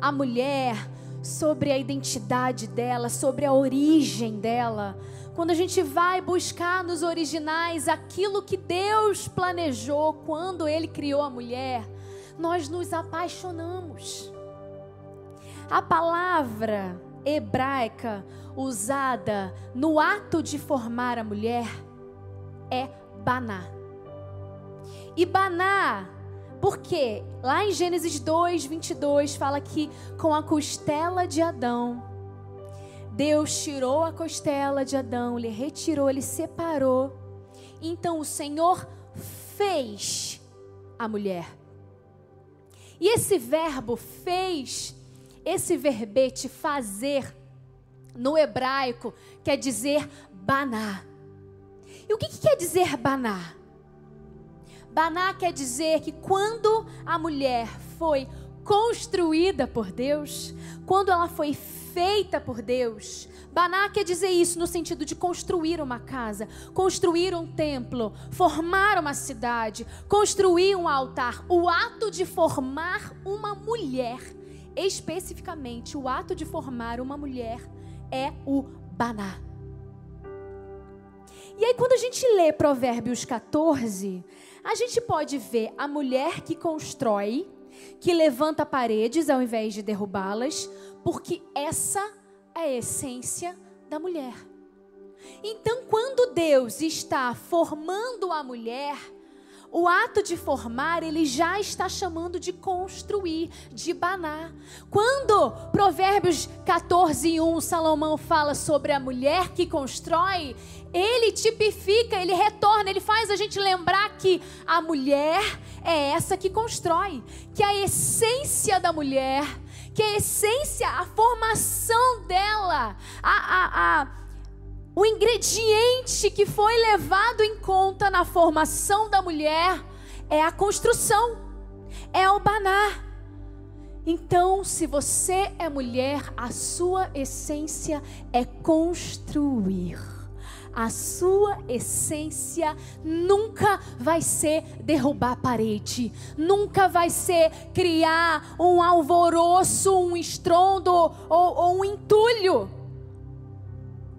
a mulher, sobre a identidade dela, sobre a origem dela, quando a gente vai buscar nos originais aquilo que Deus planejou quando Ele criou a mulher, nós nos apaixonamos. A palavra hebraica usada no ato de formar a mulher é Baná. E Baná, porque lá em Gênesis 2, 22, fala que com a costela de Adão, Deus tirou a costela de Adão, ele retirou, ele separou. Então o Senhor fez a mulher. E esse verbo fez, esse verbete fazer, no hebraico, quer dizer baná. E o que, que quer dizer baná? Baná quer dizer que quando a mulher foi construída por Deus, quando ela foi feita por Deus, Baná quer dizer isso no sentido de construir uma casa, construir um templo, formar uma cidade, construir um altar. O ato de formar uma mulher, especificamente o ato de formar uma mulher, é o Baná. E aí, quando a gente lê Provérbios 14, a gente pode ver a mulher que constrói, que levanta paredes ao invés de derrubá-las, porque essa é a essência da mulher. Então, quando Deus está formando a mulher, o ato de formar, ele já está chamando de construir, de banar. Quando Provérbios 14, 1, Salomão fala sobre a mulher que constrói, ele tipifica, ele retorna, ele faz a gente lembrar que a mulher é essa que constrói, que a essência da mulher, que a essência, a formação dela, a, a, a o ingrediente que foi levado em conta na formação da mulher é a construção, é o banar. Então, se você é mulher, a sua essência é construir. A sua essência nunca vai ser derrubar parede, nunca vai ser criar um alvoroço, um estrondo ou, ou um entulho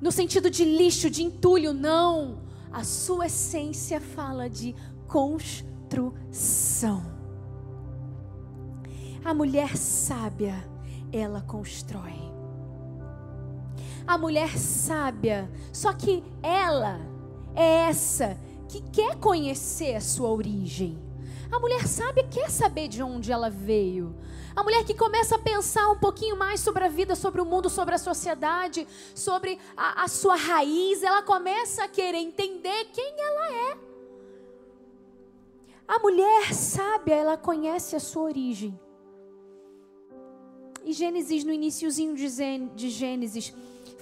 no sentido de lixo, de entulho, não. A sua essência fala de construção. A mulher sábia, ela constrói. A mulher sábia, só que ela é essa que quer conhecer a sua origem. A mulher sábia quer saber de onde ela veio. A mulher que começa a pensar um pouquinho mais sobre a vida, sobre o mundo, sobre a sociedade, sobre a, a sua raiz, ela começa a querer entender quem ela é. A mulher sábia, ela conhece a sua origem. E Gênesis, no iníciozinho de Gênesis,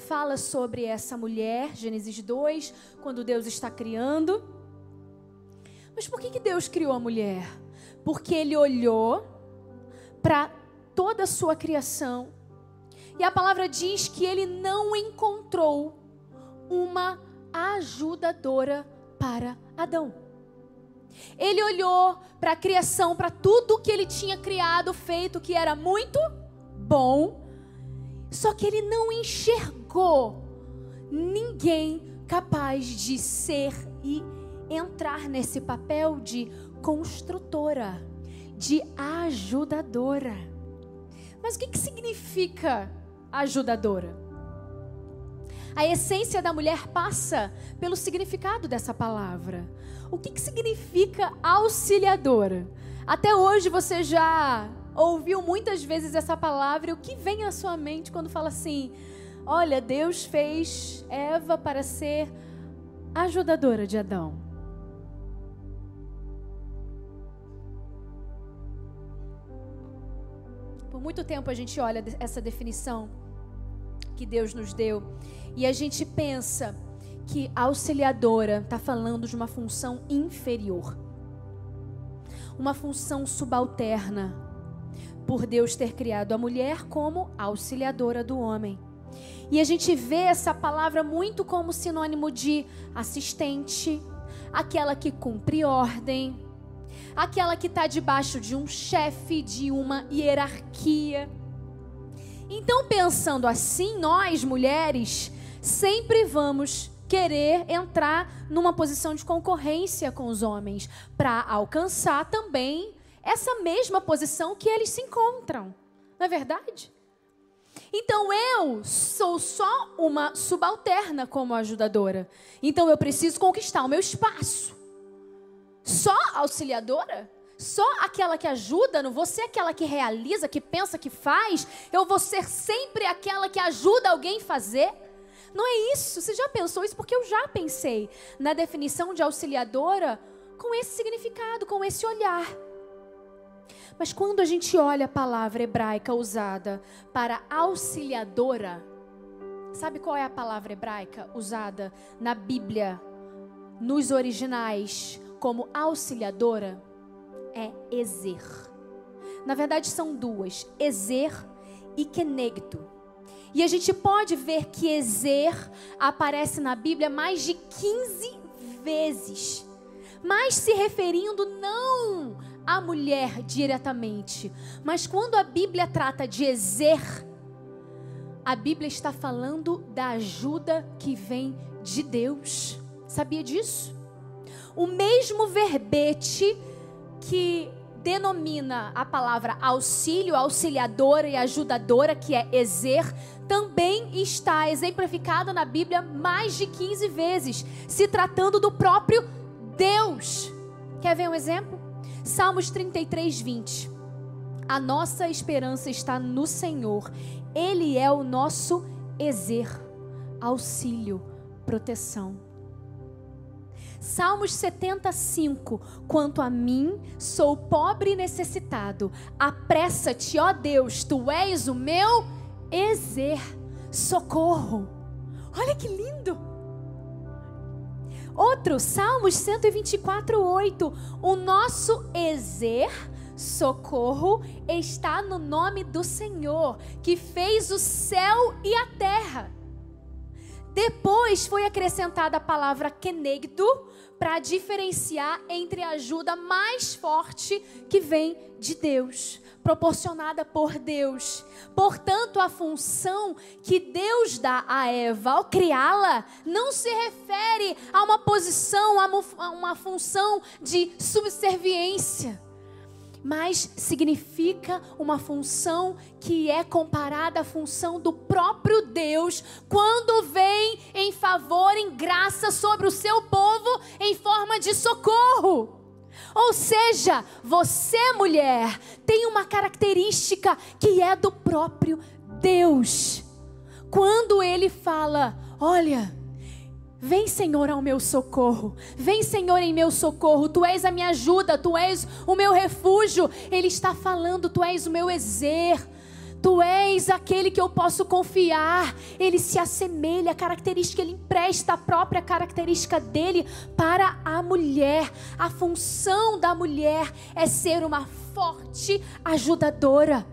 fala sobre essa mulher, Gênesis 2, quando Deus está criando. Mas por que, que Deus criou a mulher? Porque Ele olhou para toda a sua criação e a palavra diz que Ele não encontrou uma ajudadora para Adão. Ele olhou para a criação, para tudo que ele tinha criado, feito, que era muito bom, só que ele não enxergou ninguém capaz de ser e entrar nesse papel de construtora, de ajudadora. Mas o que, que significa ajudadora? A essência da mulher passa pelo significado dessa palavra. O que, que significa auxiliadora? Até hoje você já ouviu muitas vezes essa palavra, e o que vem à sua mente quando fala assim: olha, Deus fez Eva para ser ajudadora de Adão? Por muito tempo a gente olha essa definição que Deus nos deu. E a gente pensa que auxiliadora está falando de uma função inferior, uma função subalterna, por Deus ter criado a mulher como auxiliadora do homem. E a gente vê essa palavra muito como sinônimo de assistente, aquela que cumpre ordem, aquela que está debaixo de um chefe, de uma hierarquia. Então, pensando assim, nós mulheres sempre vamos querer entrar numa posição de concorrência com os homens para alcançar também essa mesma posição que eles se encontram. Não é verdade? Então eu sou só uma subalterna como ajudadora. Então eu preciso conquistar o meu espaço. Só auxiliadora? Só aquela que ajuda, não vou ser aquela que realiza, que pensa, que faz. Eu vou ser sempre aquela que ajuda alguém a fazer. Não é isso. Você já pensou isso? Porque eu já pensei na definição de auxiliadora com esse significado, com esse olhar. Mas quando a gente olha a palavra hebraica usada para auxiliadora, sabe qual é a palavra hebraica usada na Bíblia, nos originais, como auxiliadora? É Ezer. Na verdade, são duas: Ezer e Kenegdo. E a gente pode ver que Ezer aparece na Bíblia mais de 15 vezes, mas se referindo não à mulher diretamente, mas quando a Bíblia trata de Ezer, a Bíblia está falando da ajuda que vem de Deus. Sabia disso? O mesmo verbete que denomina a palavra auxílio, auxiliadora e ajudadora, que é Ezer, também está exemplificada na Bíblia mais de 15 vezes, se tratando do próprio Deus. Quer ver um exemplo? Salmos 33, 20. A nossa esperança está no Senhor, Ele é o nosso Ezer, auxílio, proteção. Salmos 75. Quanto a mim, sou pobre e necessitado. Apressa-te, ó Deus, tu és o meu Ezer, socorro. Olha que lindo! Outro, Salmos 124, 8. O nosso Ezer, socorro, está no nome do Senhor, que fez o céu e a terra. Depois foi acrescentada a palavra kenegdo para diferenciar entre a ajuda mais forte que vem de Deus, proporcionada por Deus. Portanto, a função que Deus dá a Eva ao criá-la não se refere a uma posição, a uma função de subserviência mas significa uma função que é comparada à função do próprio Deus quando vem em favor, em graça sobre o seu povo em forma de socorro. Ou seja, você, mulher, tem uma característica que é do próprio Deus. Quando ele fala: Olha, Vem, Senhor, ao meu socorro. Vem, Senhor, em meu socorro. Tu és a minha ajuda, tu és o meu refúgio. Ele está falando, tu és o meu exer. Tu és aquele que eu posso confiar. Ele se assemelha, a característica, ele empresta a própria característica dele para a mulher. A função da mulher é ser uma forte ajudadora,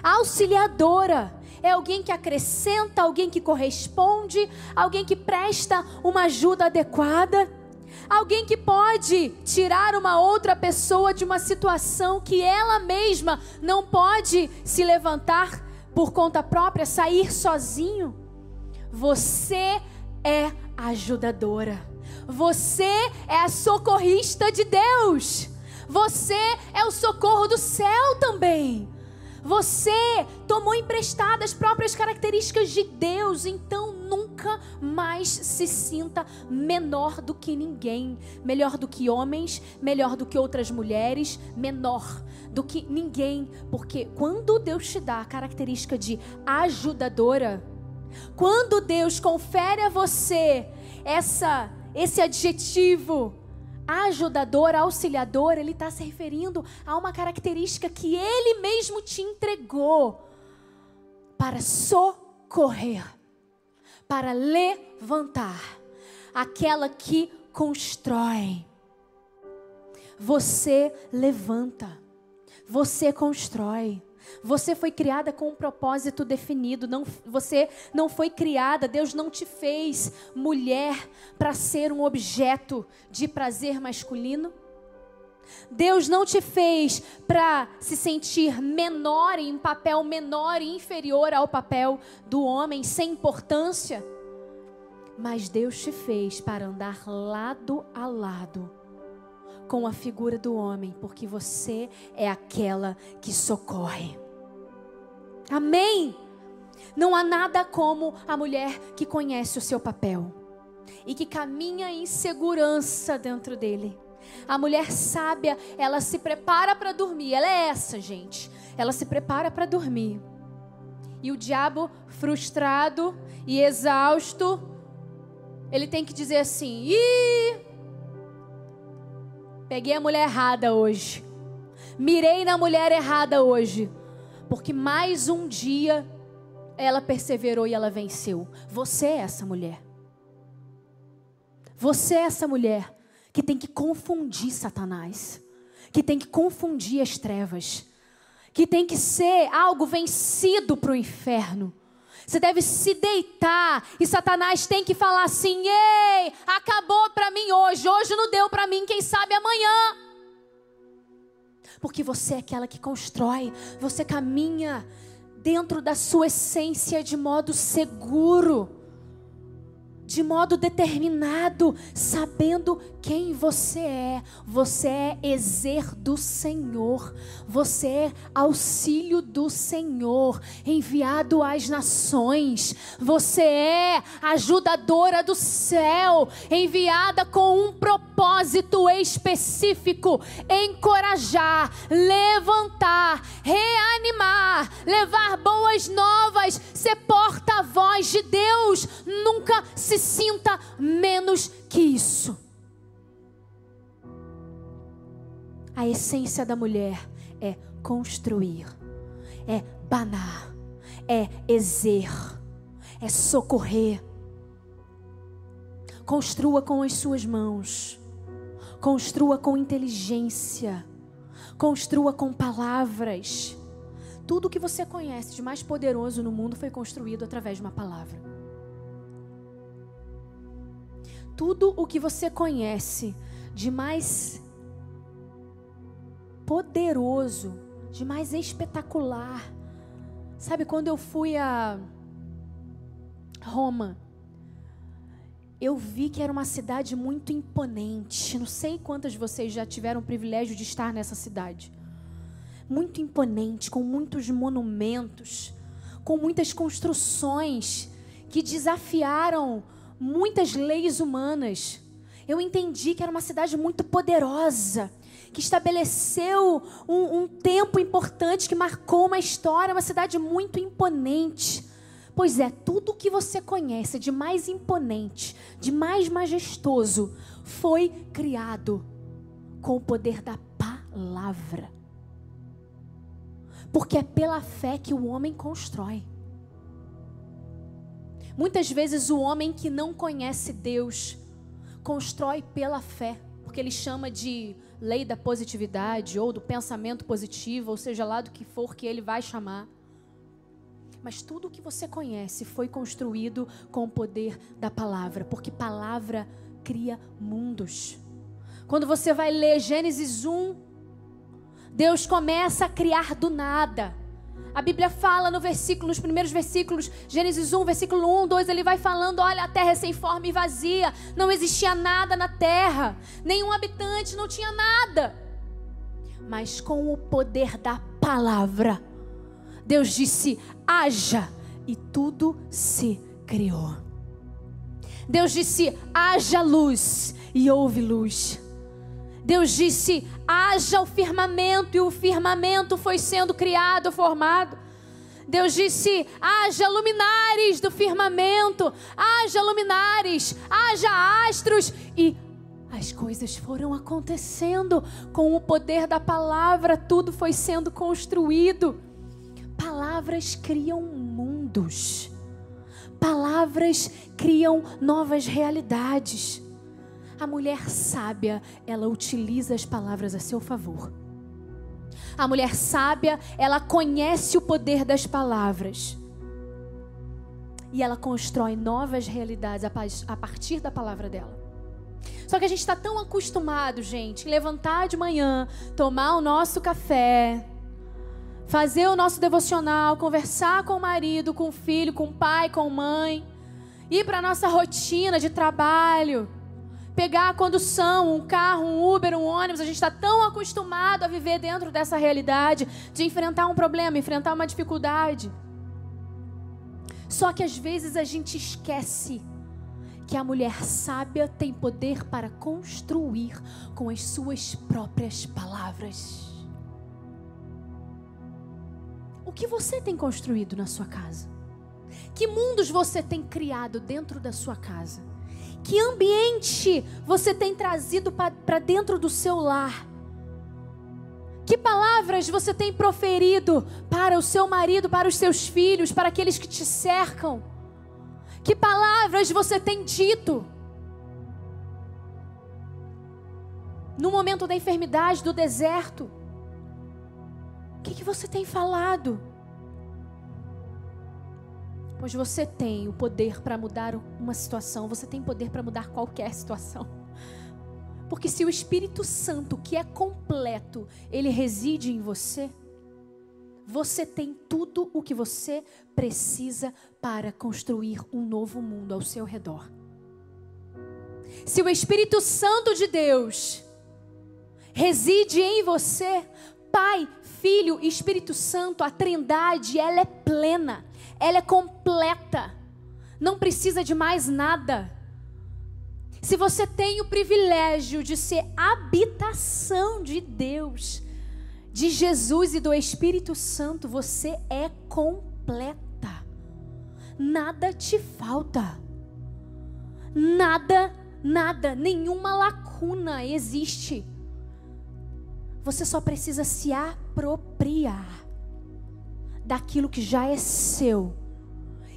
auxiliadora é alguém que acrescenta, alguém que corresponde, alguém que presta uma ajuda adequada, alguém que pode tirar uma outra pessoa de uma situação que ela mesma não pode se levantar por conta própria, sair sozinho. Você é ajudadora. Você é a socorrista de Deus. Você é o socorro do céu também. Você tomou emprestadas as próprias características de Deus, então nunca mais se sinta menor do que ninguém, melhor do que homens, melhor do que outras mulheres, menor do que ninguém, porque quando Deus te dá a característica de ajudadora, quando Deus confere a você essa esse adjetivo ajudador, auxiliador, ele está se referindo a uma característica que ele mesmo te entregou para socorrer, para levantar, aquela que constrói. Você levanta, você constrói. Você foi criada com um propósito definido. Não, você não foi criada, Deus não te fez mulher para ser um objeto de prazer masculino. Deus não te fez para se sentir menor, em papel menor e inferior ao papel do homem, sem importância. Mas Deus te fez para andar lado a lado com a figura do homem, porque você é aquela que socorre. Amém? Não há nada como a mulher que conhece o seu papel e que caminha em segurança dentro dele. A mulher sábia, ela se prepara para dormir. Ela é essa, gente. Ela se prepara para dormir. E o diabo, frustrado e exausto, ele tem que dizer assim: Ih, peguei a mulher errada hoje. Mirei na mulher errada hoje. Porque mais um dia ela perseverou e ela venceu. Você é essa mulher. Você é essa mulher que tem que confundir Satanás, que tem que confundir as trevas, que tem que ser algo vencido para o inferno. Você deve se deitar e Satanás tem que falar assim: "Ei, acabou para mim hoje, hoje não deu para mim, quem sabe amanhã". Porque você é aquela que constrói, você caminha dentro da sua essência de modo seguro de modo determinado, sabendo quem você é. Você é exer do Senhor, você é auxílio do Senhor, enviado às nações. Você é ajudadora do céu, enviada com um propósito específico: encorajar, levantar, reanimar, levar boas novas, ser porta-voz de Deus. Nunca se sinta menos que isso. A essência da mulher é construir, é banar, é exer, é socorrer. Construa com as suas mãos, construa com inteligência, construa com palavras. Tudo que você conhece de mais poderoso no mundo foi construído através de uma palavra. Tudo o que você conhece de mais poderoso, de mais espetacular. Sabe, quando eu fui a Roma, eu vi que era uma cidade muito imponente. Não sei quantas de vocês já tiveram o privilégio de estar nessa cidade. Muito imponente, com muitos monumentos, com muitas construções que desafiaram muitas leis humanas. Eu entendi que era uma cidade muito poderosa, que estabeleceu um, um tempo importante, que marcou uma história, uma cidade muito imponente. Pois é, tudo que você conhece de mais imponente, de mais majestoso, foi criado com o poder da palavra. Porque é pela fé que o homem constrói. Muitas vezes o homem que não conhece Deus constrói pela fé, porque ele chama de lei da positividade ou do pensamento positivo, ou seja lá do que for que ele vai chamar. Mas tudo o que você conhece foi construído com o poder da palavra, porque palavra cria mundos. Quando você vai ler Gênesis 1, Deus começa a criar do nada. A Bíblia fala no versículo, nos primeiros versículos, Gênesis 1, versículo 1, 2, ele vai falando: olha, a terra é sem forma e vazia, não existia nada na terra, nenhum habitante, não tinha nada. Mas com o poder da palavra, Deus disse: haja, e tudo se criou. Deus disse: haja luz, e houve luz. Deus disse: haja o firmamento, e o firmamento foi sendo criado, formado. Deus disse: haja luminares do firmamento, haja luminares, haja astros, e as coisas foram acontecendo com o poder da palavra, tudo foi sendo construído. Palavras criam mundos, palavras criam novas realidades. A mulher sábia, ela utiliza as palavras a seu favor. A mulher sábia, ela conhece o poder das palavras. E ela constrói novas realidades a partir da palavra dela. Só que a gente está tão acostumado, gente, em levantar de manhã, tomar o nosso café, fazer o nosso devocional, conversar com o marido, com o filho, com o pai, com a mãe, ir para a nossa rotina de trabalho pegar a condução, um carro, um Uber, um ônibus. A gente está tão acostumado a viver dentro dessa realidade de enfrentar um problema, enfrentar uma dificuldade. Só que às vezes a gente esquece que a mulher sábia tem poder para construir com as suas próprias palavras. O que você tem construído na sua casa? Que mundos você tem criado dentro da sua casa? Que ambiente você tem trazido para dentro do seu lar? Que palavras você tem proferido para o seu marido, para os seus filhos, para aqueles que te cercam? Que palavras você tem dito? No momento da enfermidade, do deserto, o que, que você tem falado? Pois você tem o poder para mudar uma situação, você tem poder para mudar qualquer situação. [laughs] Porque se o Espírito Santo, que é completo, ele reside em você, você tem tudo o que você precisa para construir um novo mundo ao seu redor. Se o Espírito Santo de Deus reside em você, Pai, Filho e Espírito Santo, a Trindade, ela é plena ela é completa, não precisa de mais nada. Se você tem o privilégio de ser habitação de Deus, de Jesus e do Espírito Santo, você é completa. Nada te falta. Nada, nada, nenhuma lacuna existe. Você só precisa se apropriar daquilo que já é seu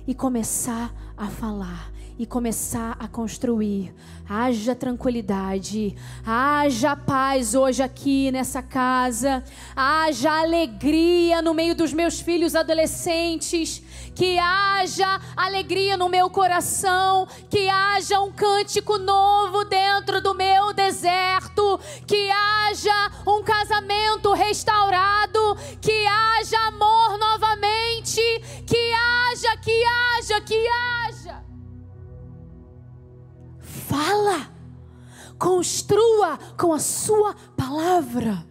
e começar a falar e começar a construir. Haja tranquilidade, haja paz hoje aqui nessa casa, haja alegria no meio dos meus filhos adolescentes, que haja alegria no meu coração, que haja um cântico novo dentro do meu deserto, que haja um casamento restaurado, que haja amor novamente, que haja, que haja, que haja. Fala, construa com a sua palavra.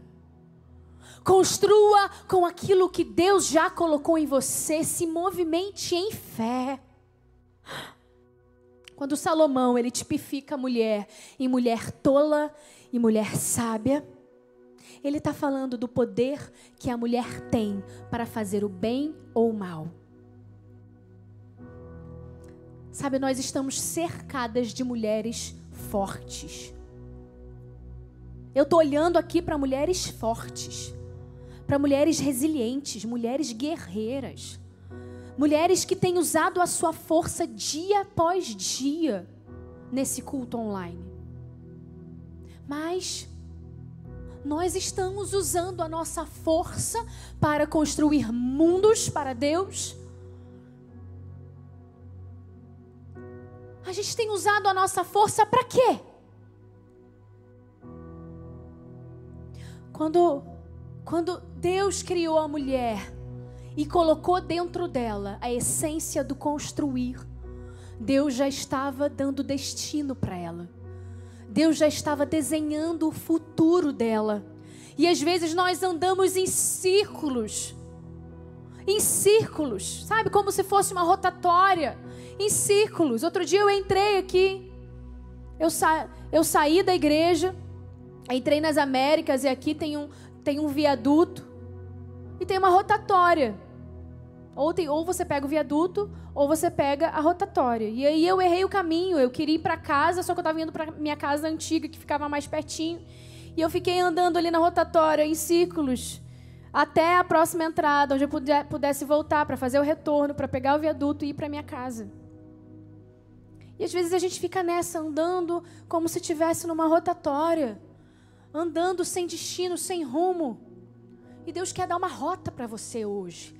Construa com aquilo que Deus já colocou em você. Se movimente em fé. Quando Salomão ele tipifica a mulher em mulher tola e mulher sábia, ele está falando do poder que a mulher tem para fazer o bem ou o mal. Sabe, nós estamos cercadas de mulheres fortes. Eu estou olhando aqui para mulheres fortes, para mulheres resilientes, mulheres guerreiras, mulheres que têm usado a sua força dia após dia nesse culto online. Mas nós estamos usando a nossa força para construir mundos para Deus. A gente tem usado a nossa força para quê? Quando, quando Deus criou a mulher e colocou dentro dela a essência do construir, Deus já estava dando destino para ela. Deus já estava desenhando o futuro dela. E às vezes nós andamos em círculos. Em círculos, sabe? Como se fosse uma rotatória. Em círculos. Outro dia eu entrei aqui. Eu, sa eu saí da igreja. Entrei nas Américas e aqui tem um, tem um viaduto. E tem uma rotatória. Ou, tem, ou você pega o viaduto, ou você pega a rotatória. E aí eu errei o caminho, eu queria ir para casa, só que eu estava indo para minha casa antiga, que ficava mais pertinho. E eu fiquei andando ali na rotatória, em círculos, até a próxima entrada, onde eu pudesse voltar para fazer o retorno, para pegar o viaduto e ir para minha casa. E às vezes a gente fica nessa, andando como se estivesse numa rotatória, andando sem destino, sem rumo. E Deus quer dar uma rota para você hoje.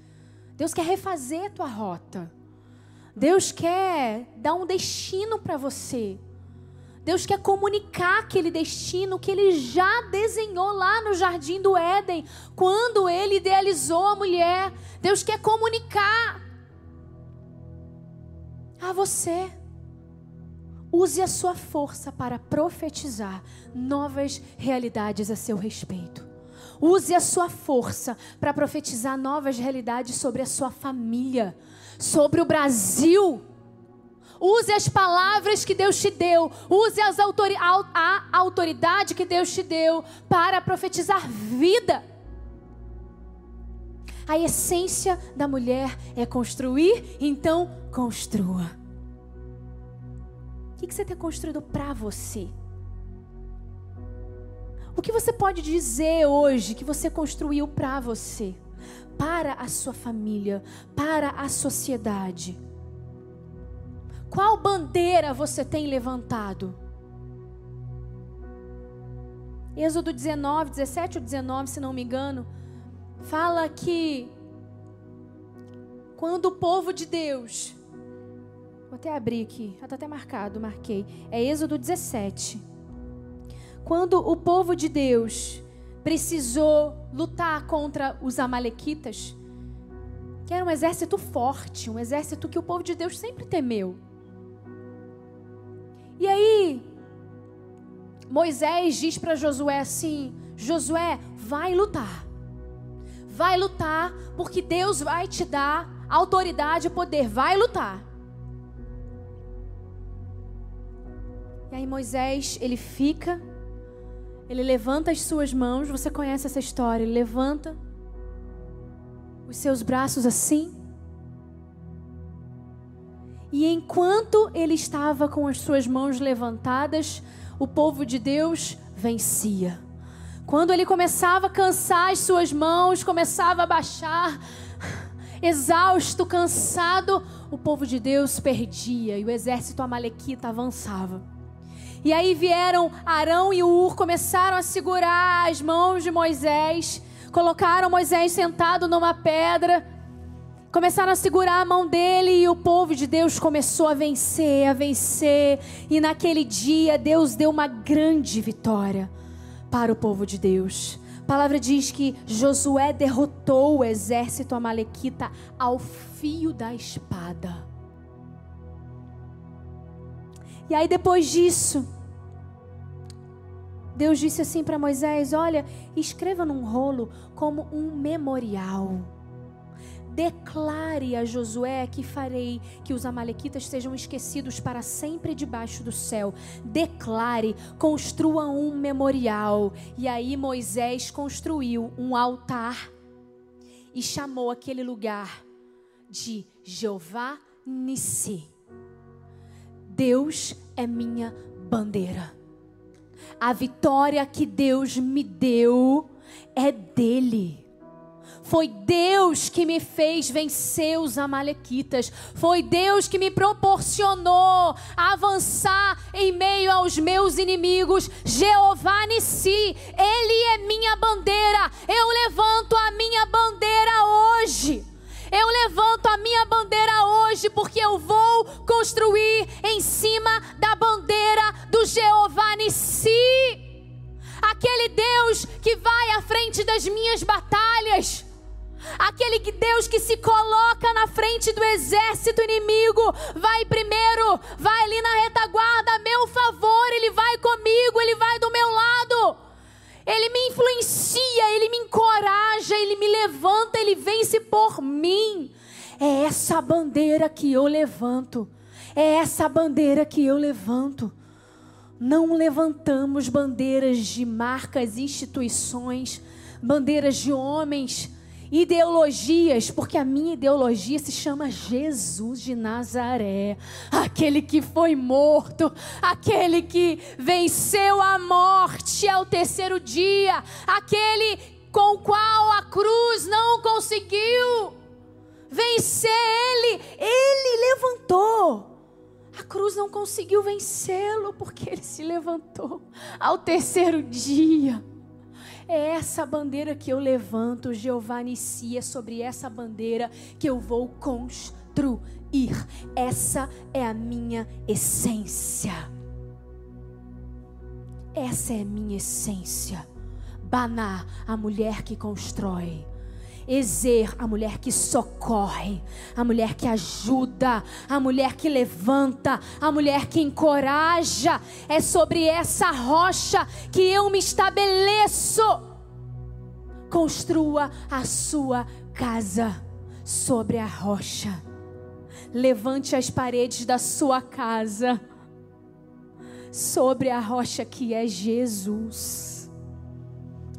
Deus quer refazer a tua rota. Deus quer dar um destino para você. Deus quer comunicar aquele destino que ele já desenhou lá no jardim do Éden, quando ele idealizou a mulher. Deus quer comunicar a você. Use a sua força para profetizar novas realidades a seu respeito. Use a sua força para profetizar novas realidades sobre a sua família, sobre o Brasil. Use as palavras que Deus te deu. Use autori a autoridade que Deus te deu para profetizar vida. A essência da mulher é construir, então construa. O que você tem construído para você? O que você pode dizer hoje que você construiu para você, para a sua família, para a sociedade? Qual bandeira você tem levantado? Êxodo 19, 17 ou 19, se não me engano, fala que quando o povo de Deus, vou até abrir aqui, está até marcado, marquei, é Êxodo 17 quando o povo de Deus precisou lutar contra os Amalequitas, que era um exército forte, um exército que o povo de Deus sempre temeu. E aí, Moisés diz para Josué assim: Josué, vai lutar. Vai lutar, porque Deus vai te dar autoridade e poder. Vai lutar. E aí Moisés, ele fica ele levanta as suas mãos, você conhece essa história, ele levanta os seus braços assim. E enquanto ele estava com as suas mãos levantadas, o povo de Deus vencia. Quando ele começava a cansar as suas mãos, começava a baixar, exausto, cansado, o povo de Deus perdia e o exército amalequita avançava. E aí vieram Arão e Ur, começaram a segurar as mãos de Moisés, colocaram Moisés sentado numa pedra, começaram a segurar a mão dele e o povo de Deus começou a vencer, a vencer. E naquele dia Deus deu uma grande vitória para o povo de Deus. A palavra diz que Josué derrotou o exército amalequita ao fio da espada. E aí depois disso, Deus disse assim para Moisés: Olha, escreva num rolo como um memorial. Declare a Josué que farei que os Amalequitas sejam esquecidos para sempre debaixo do céu. Declare, construa um memorial. E aí Moisés construiu um altar e chamou aquele lugar de Jeová Nissi. Deus é minha bandeira. A vitória que Deus me deu é dele. Foi Deus que me fez vencer os Amalequitas. Foi Deus que me proporcionou avançar em meio aos meus inimigos. Jeová Nissi, Ele é minha bandeira. Eu levanto a minha bandeira hoje. Eu levanto a minha bandeira hoje porque eu vou construir em cima da bandeira do Jeová Nissi. Aquele Deus que vai à frente das minhas batalhas. Aquele Deus que se coloca na frente do exército inimigo, vai primeiro, vai ali na retaguarda a meu favor, ele vai comigo, ele vai do meu lado. Ele me influencia, ele me encoraja, ele me levanta, ele vence por mim. É essa bandeira que eu levanto. É essa bandeira que eu levanto. Não levantamos bandeiras de marcas, instituições, bandeiras de homens ideologias, porque a minha ideologia se chama Jesus de Nazaré, aquele que foi morto, aquele que venceu a morte ao terceiro dia, aquele com o qual a cruz não conseguiu vencer ele, ele levantou. A cruz não conseguiu vencê-lo porque ele se levantou ao terceiro dia. É essa bandeira que eu levanto, Jeová inicia sobre essa bandeira que eu vou construir. Essa é a minha essência. Essa é a minha essência. Baná, a mulher que constrói. Ezer, a mulher que socorre, a mulher que ajuda, a mulher que levanta, a mulher que encoraja. É sobre essa rocha que eu me estabeleço. Construa a sua casa sobre a rocha. Levante as paredes da sua casa sobre a rocha que é Jesus.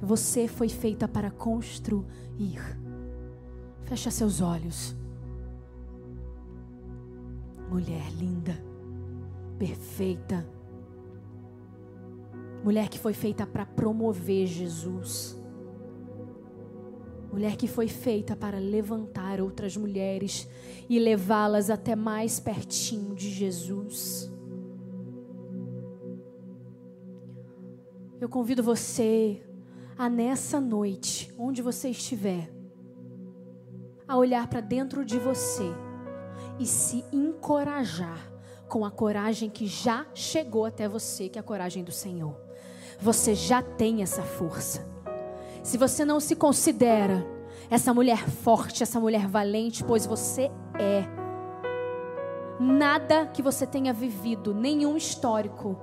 Você foi feita para construir ir. Fecha seus olhos. Mulher linda, perfeita. Mulher que foi feita para promover Jesus. Mulher que foi feita para levantar outras mulheres e levá-las até mais pertinho de Jesus. Eu convido você a nessa noite, onde você estiver, a olhar para dentro de você e se encorajar com a coragem que já chegou até você, que é a coragem do Senhor. Você já tem essa força. Se você não se considera essa mulher forte, essa mulher valente, pois você é. Nada que você tenha vivido, nenhum histórico,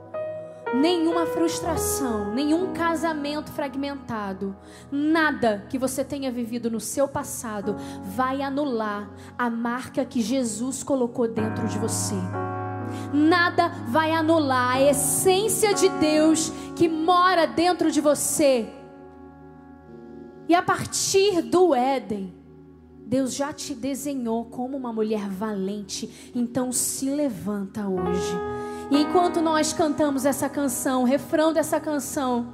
nenhuma frustração, nenhum casamento fragmentado, nada que você tenha vivido no seu passado vai anular a marca que Jesus colocou dentro de você. Nada vai anular a essência de Deus que mora dentro de você. E a partir do Éden, Deus já te desenhou como uma mulher valente. Então se levanta hoje e enquanto nós cantamos essa canção, o refrão dessa canção,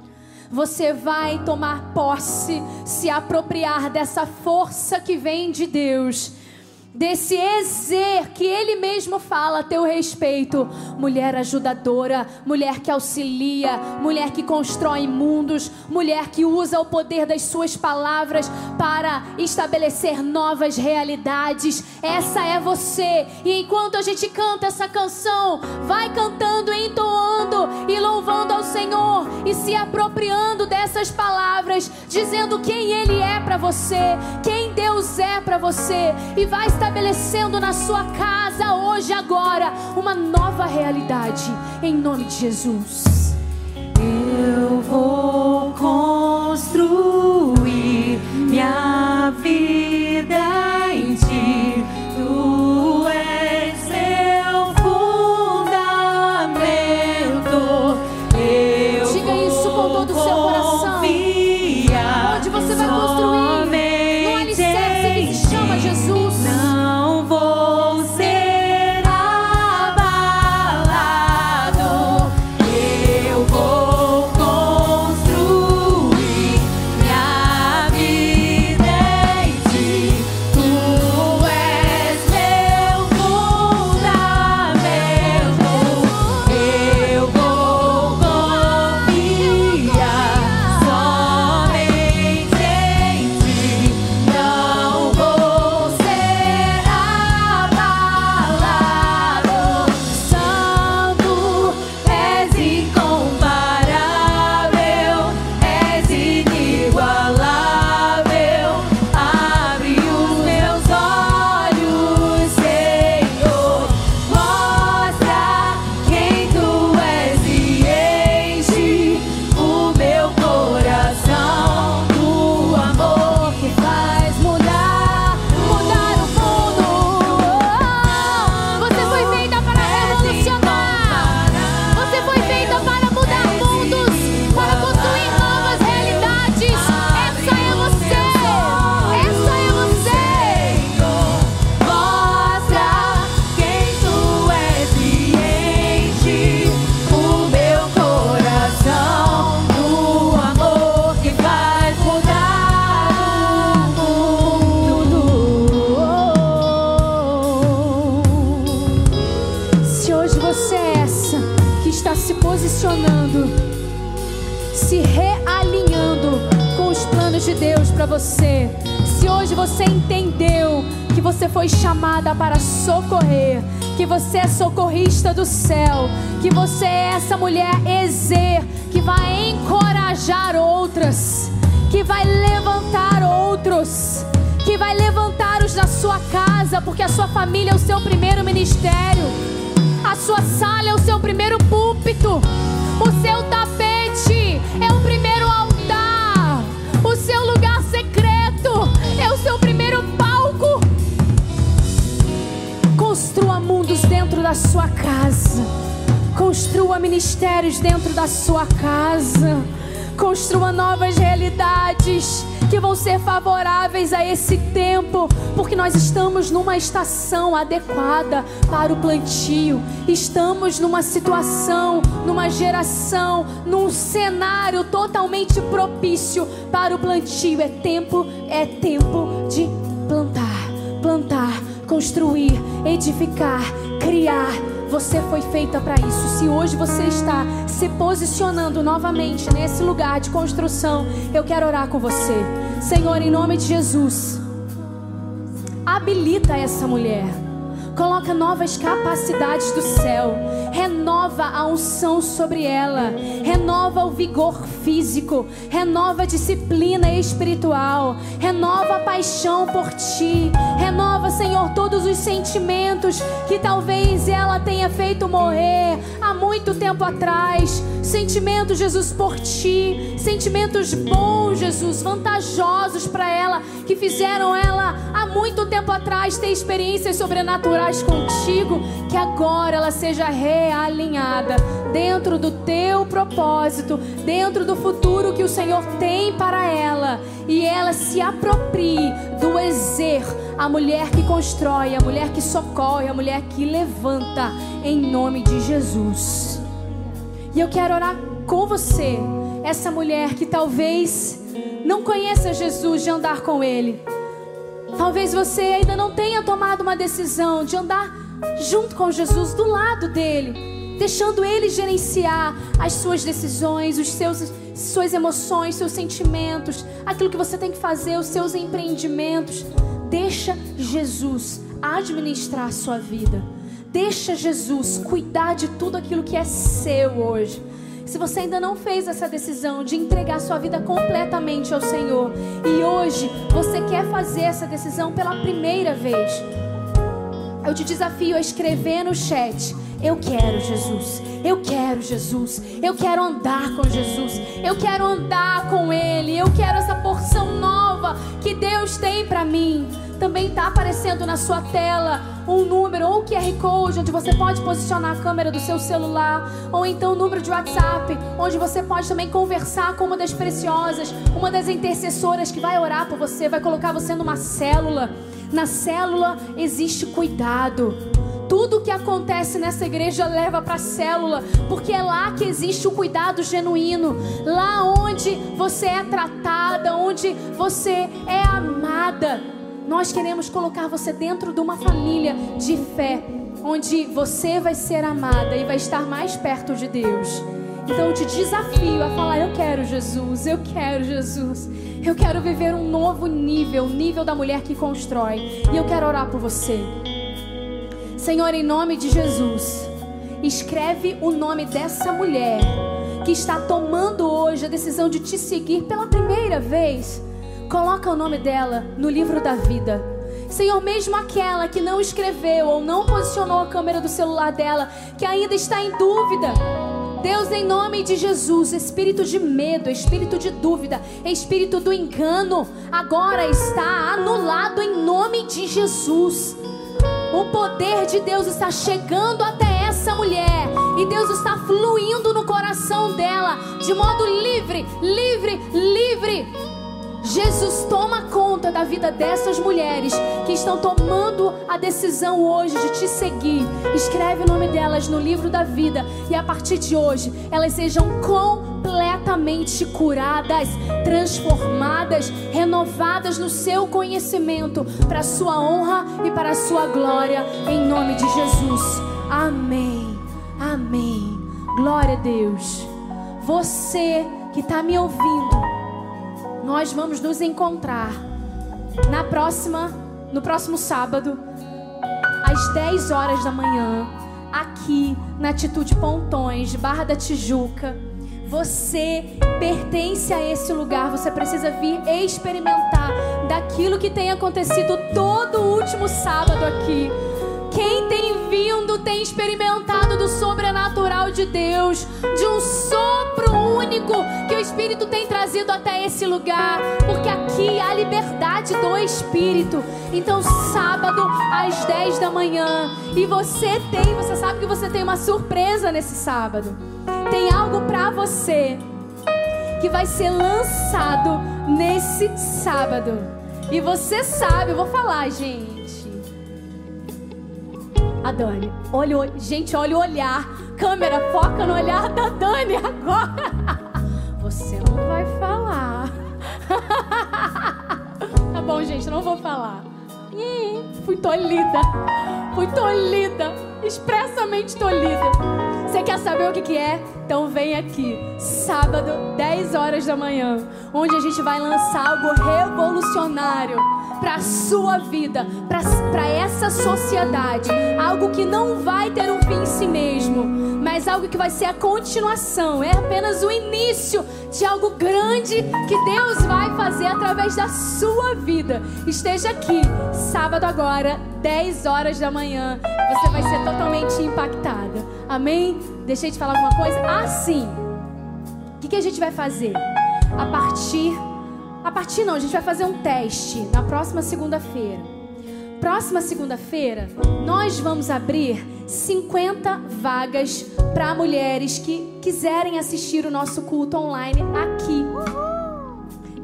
você vai tomar posse, se apropriar dessa força que vem de Deus desse exer que ele mesmo fala a teu respeito. Mulher ajudadora, mulher que auxilia, mulher que constrói mundos, mulher que usa o poder das suas palavras para estabelecer novas realidades. Essa é você. E enquanto a gente canta essa canção, vai cantando, entoando e louvando ao Senhor e se apropriando dessas palavras, dizendo quem ele é para você, quem para você e vai estabelecendo na sua casa hoje, agora, uma nova realidade, em nome de Jesus. Eu vou foi chamada para socorrer, que você é socorrista do céu, que você é essa mulher exer que vai encorajar outras, que vai levantar outros, que vai levantar os da sua casa, porque a sua família é o seu primeiro ministério, a sua sala é o seu primeiro púlpito, o seu tapete é o primeiro da sua casa. Construa ministérios dentro da sua casa. Construa novas realidades que vão ser favoráveis a esse tempo, porque nós estamos numa estação adequada para o plantio. Estamos numa situação, numa geração, num cenário totalmente propício para o plantio. É tempo, é tempo de plantar, plantar, construir, edificar, criar você foi feita para isso. Se hoje você está se posicionando novamente nesse lugar de construção, eu quero orar com você. Senhor, em nome de Jesus, habilita essa mulher. Coloca novas capacidades do céu. Renova a unção sobre ela. Renova o vigor físico. Renova a disciplina espiritual. Renova a paixão por ti. Renova, Senhor, todos os sentimentos que talvez ela tenha feito morrer há muito tempo atrás. Sentimentos, Jesus, por ti. Sentimentos bons, Jesus, vantajosos para ela, que fizeram ela há muito tempo atrás ter experiências sobrenaturais contigo, que agora ela seja realinhada dentro do teu propósito, dentro do futuro que o Senhor tem para ela, e ela se aproprie do exer, a mulher que constrói, a mulher que socorre, a mulher que levanta, em nome de Jesus. E eu quero orar com você, essa mulher que talvez não conheça Jesus de andar com Ele Talvez você ainda não tenha tomado uma decisão de andar junto com Jesus, do lado dele, deixando ele gerenciar as suas decisões, os seus suas emoções, seus sentimentos, aquilo que você tem que fazer, os seus empreendimentos. Deixa Jesus administrar a sua vida. Deixa Jesus cuidar de tudo aquilo que é seu hoje. Se você ainda não fez essa decisão de entregar sua vida completamente ao Senhor e hoje você quer fazer essa decisão pela primeira vez, eu te desafio a escrever no chat. Eu quero Jesus, eu quero Jesus, eu quero andar com Jesus, eu quero andar com Ele, eu quero essa porção nova que Deus tem para mim. Também está aparecendo na sua tela um número ou QR Code onde você pode posicionar a câmera do seu celular, ou então um número de WhatsApp, onde você pode também conversar com uma das preciosas, uma das intercessoras que vai orar por você, vai colocar você numa célula. Na célula existe cuidado. Tudo que acontece nessa igreja leva para a célula, porque é lá que existe o cuidado genuíno, lá onde você é tratada, onde você é amada. Nós queremos colocar você dentro de uma família de fé, onde você vai ser amada e vai estar mais perto de Deus. Então eu te desafio a falar: Eu quero Jesus, eu quero Jesus, eu quero viver um novo nível, o nível da mulher que constrói. E eu quero orar por você. Senhor, em nome de Jesus, escreve o nome dessa mulher que está tomando hoje a decisão de te seguir pela primeira vez Coloca o nome dela no livro da vida. Senhor, mesmo aquela que não escreveu ou não posicionou a câmera do celular dela, que ainda está em dúvida. Deus, em nome de Jesus, espírito de medo, espírito de dúvida, espírito do engano, agora está anulado em nome de Jesus. O poder de Deus está chegando até essa mulher e Deus está fluindo no coração dela de modo livre, livre, livre Jesus toma conta da vida dessas mulheres que estão tomando a decisão hoje de te seguir. Escreve o nome delas no livro da vida e a partir de hoje elas sejam completamente curadas, transformadas, renovadas no seu conhecimento para a sua honra e para a sua glória em nome de Jesus. Amém. Amém. Glória a Deus. Você que está me ouvindo, nós vamos nos encontrar na próxima, no próximo sábado, às 10 horas da manhã, aqui na Atitude Pontões, Barra da Tijuca. Você pertence a esse lugar, você precisa vir experimentar daquilo que tem acontecido todo o último sábado aqui. Quem tem vindo tem experimentado do sobrenatural de Deus, de um sopro único que o Espírito tem trazido até esse lugar, porque aqui há liberdade do Espírito. Então, sábado às 10 da manhã, e você tem, você sabe que você tem uma surpresa nesse sábado. Tem algo para você que vai ser lançado nesse sábado. E você sabe, eu vou falar, gente. A Dani, olha, gente, olha o olhar. Câmera, foca no olhar da Dani agora. [laughs] Você não vai falar. [laughs] Tá bom, gente, não vou falar. Fui tolhida. Fui tolhida. Expressamente tolhida. Você quer saber o que, que é? Então vem aqui, sábado, 10 horas da manhã, onde a gente vai lançar algo revolucionário para sua vida, para essa sociedade. Algo que não vai ter um fim em si mesmo, mas algo que vai ser a continuação. É apenas o início de algo grande que Deus vai fazer através da sua vida. Esteja aqui, sábado agora, 10 horas da manhã. Você vai ser totalmente impactada. Amém? Deixei de falar alguma coisa? Ah, sim. O que, que a gente vai fazer? A partir a partir não, a gente vai fazer um teste na próxima segunda-feira. Próxima segunda-feira, nós vamos abrir 50 vagas para mulheres que quiserem assistir o nosso culto online aqui.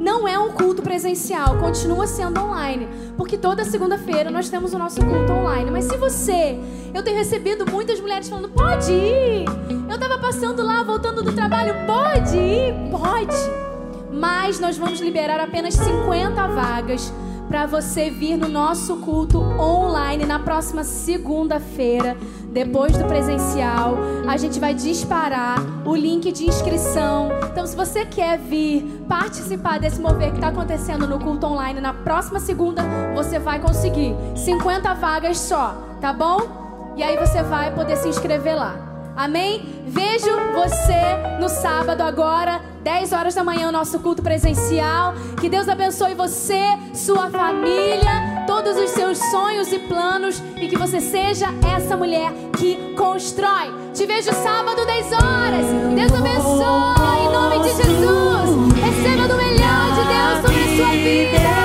Não é um culto presencial, continua sendo online, porque toda segunda-feira nós temos o nosso culto online. Mas se você, eu tenho recebido muitas mulheres falando: pode ir. Eu estava passando lá, voltando do trabalho, pode ir, pode mas nós vamos liberar apenas 50 vagas para você vir no nosso culto online na próxima segunda-feira, depois do presencial. A gente vai disparar o link de inscrição. Então, se você quer vir participar desse mover que está acontecendo no culto online na próxima segunda, você vai conseguir 50 vagas só, tá bom? E aí você vai poder se inscrever lá. Amém? Vejo você no sábado agora, 10 horas da manhã, o nosso culto presencial. Que Deus abençoe você, sua família, todos os seus sonhos e planos e que você seja essa mulher que constrói. Te vejo sábado, 10 horas. Deus abençoe em nome de Jesus. Receba do melhor de Deus sobre a sua vida.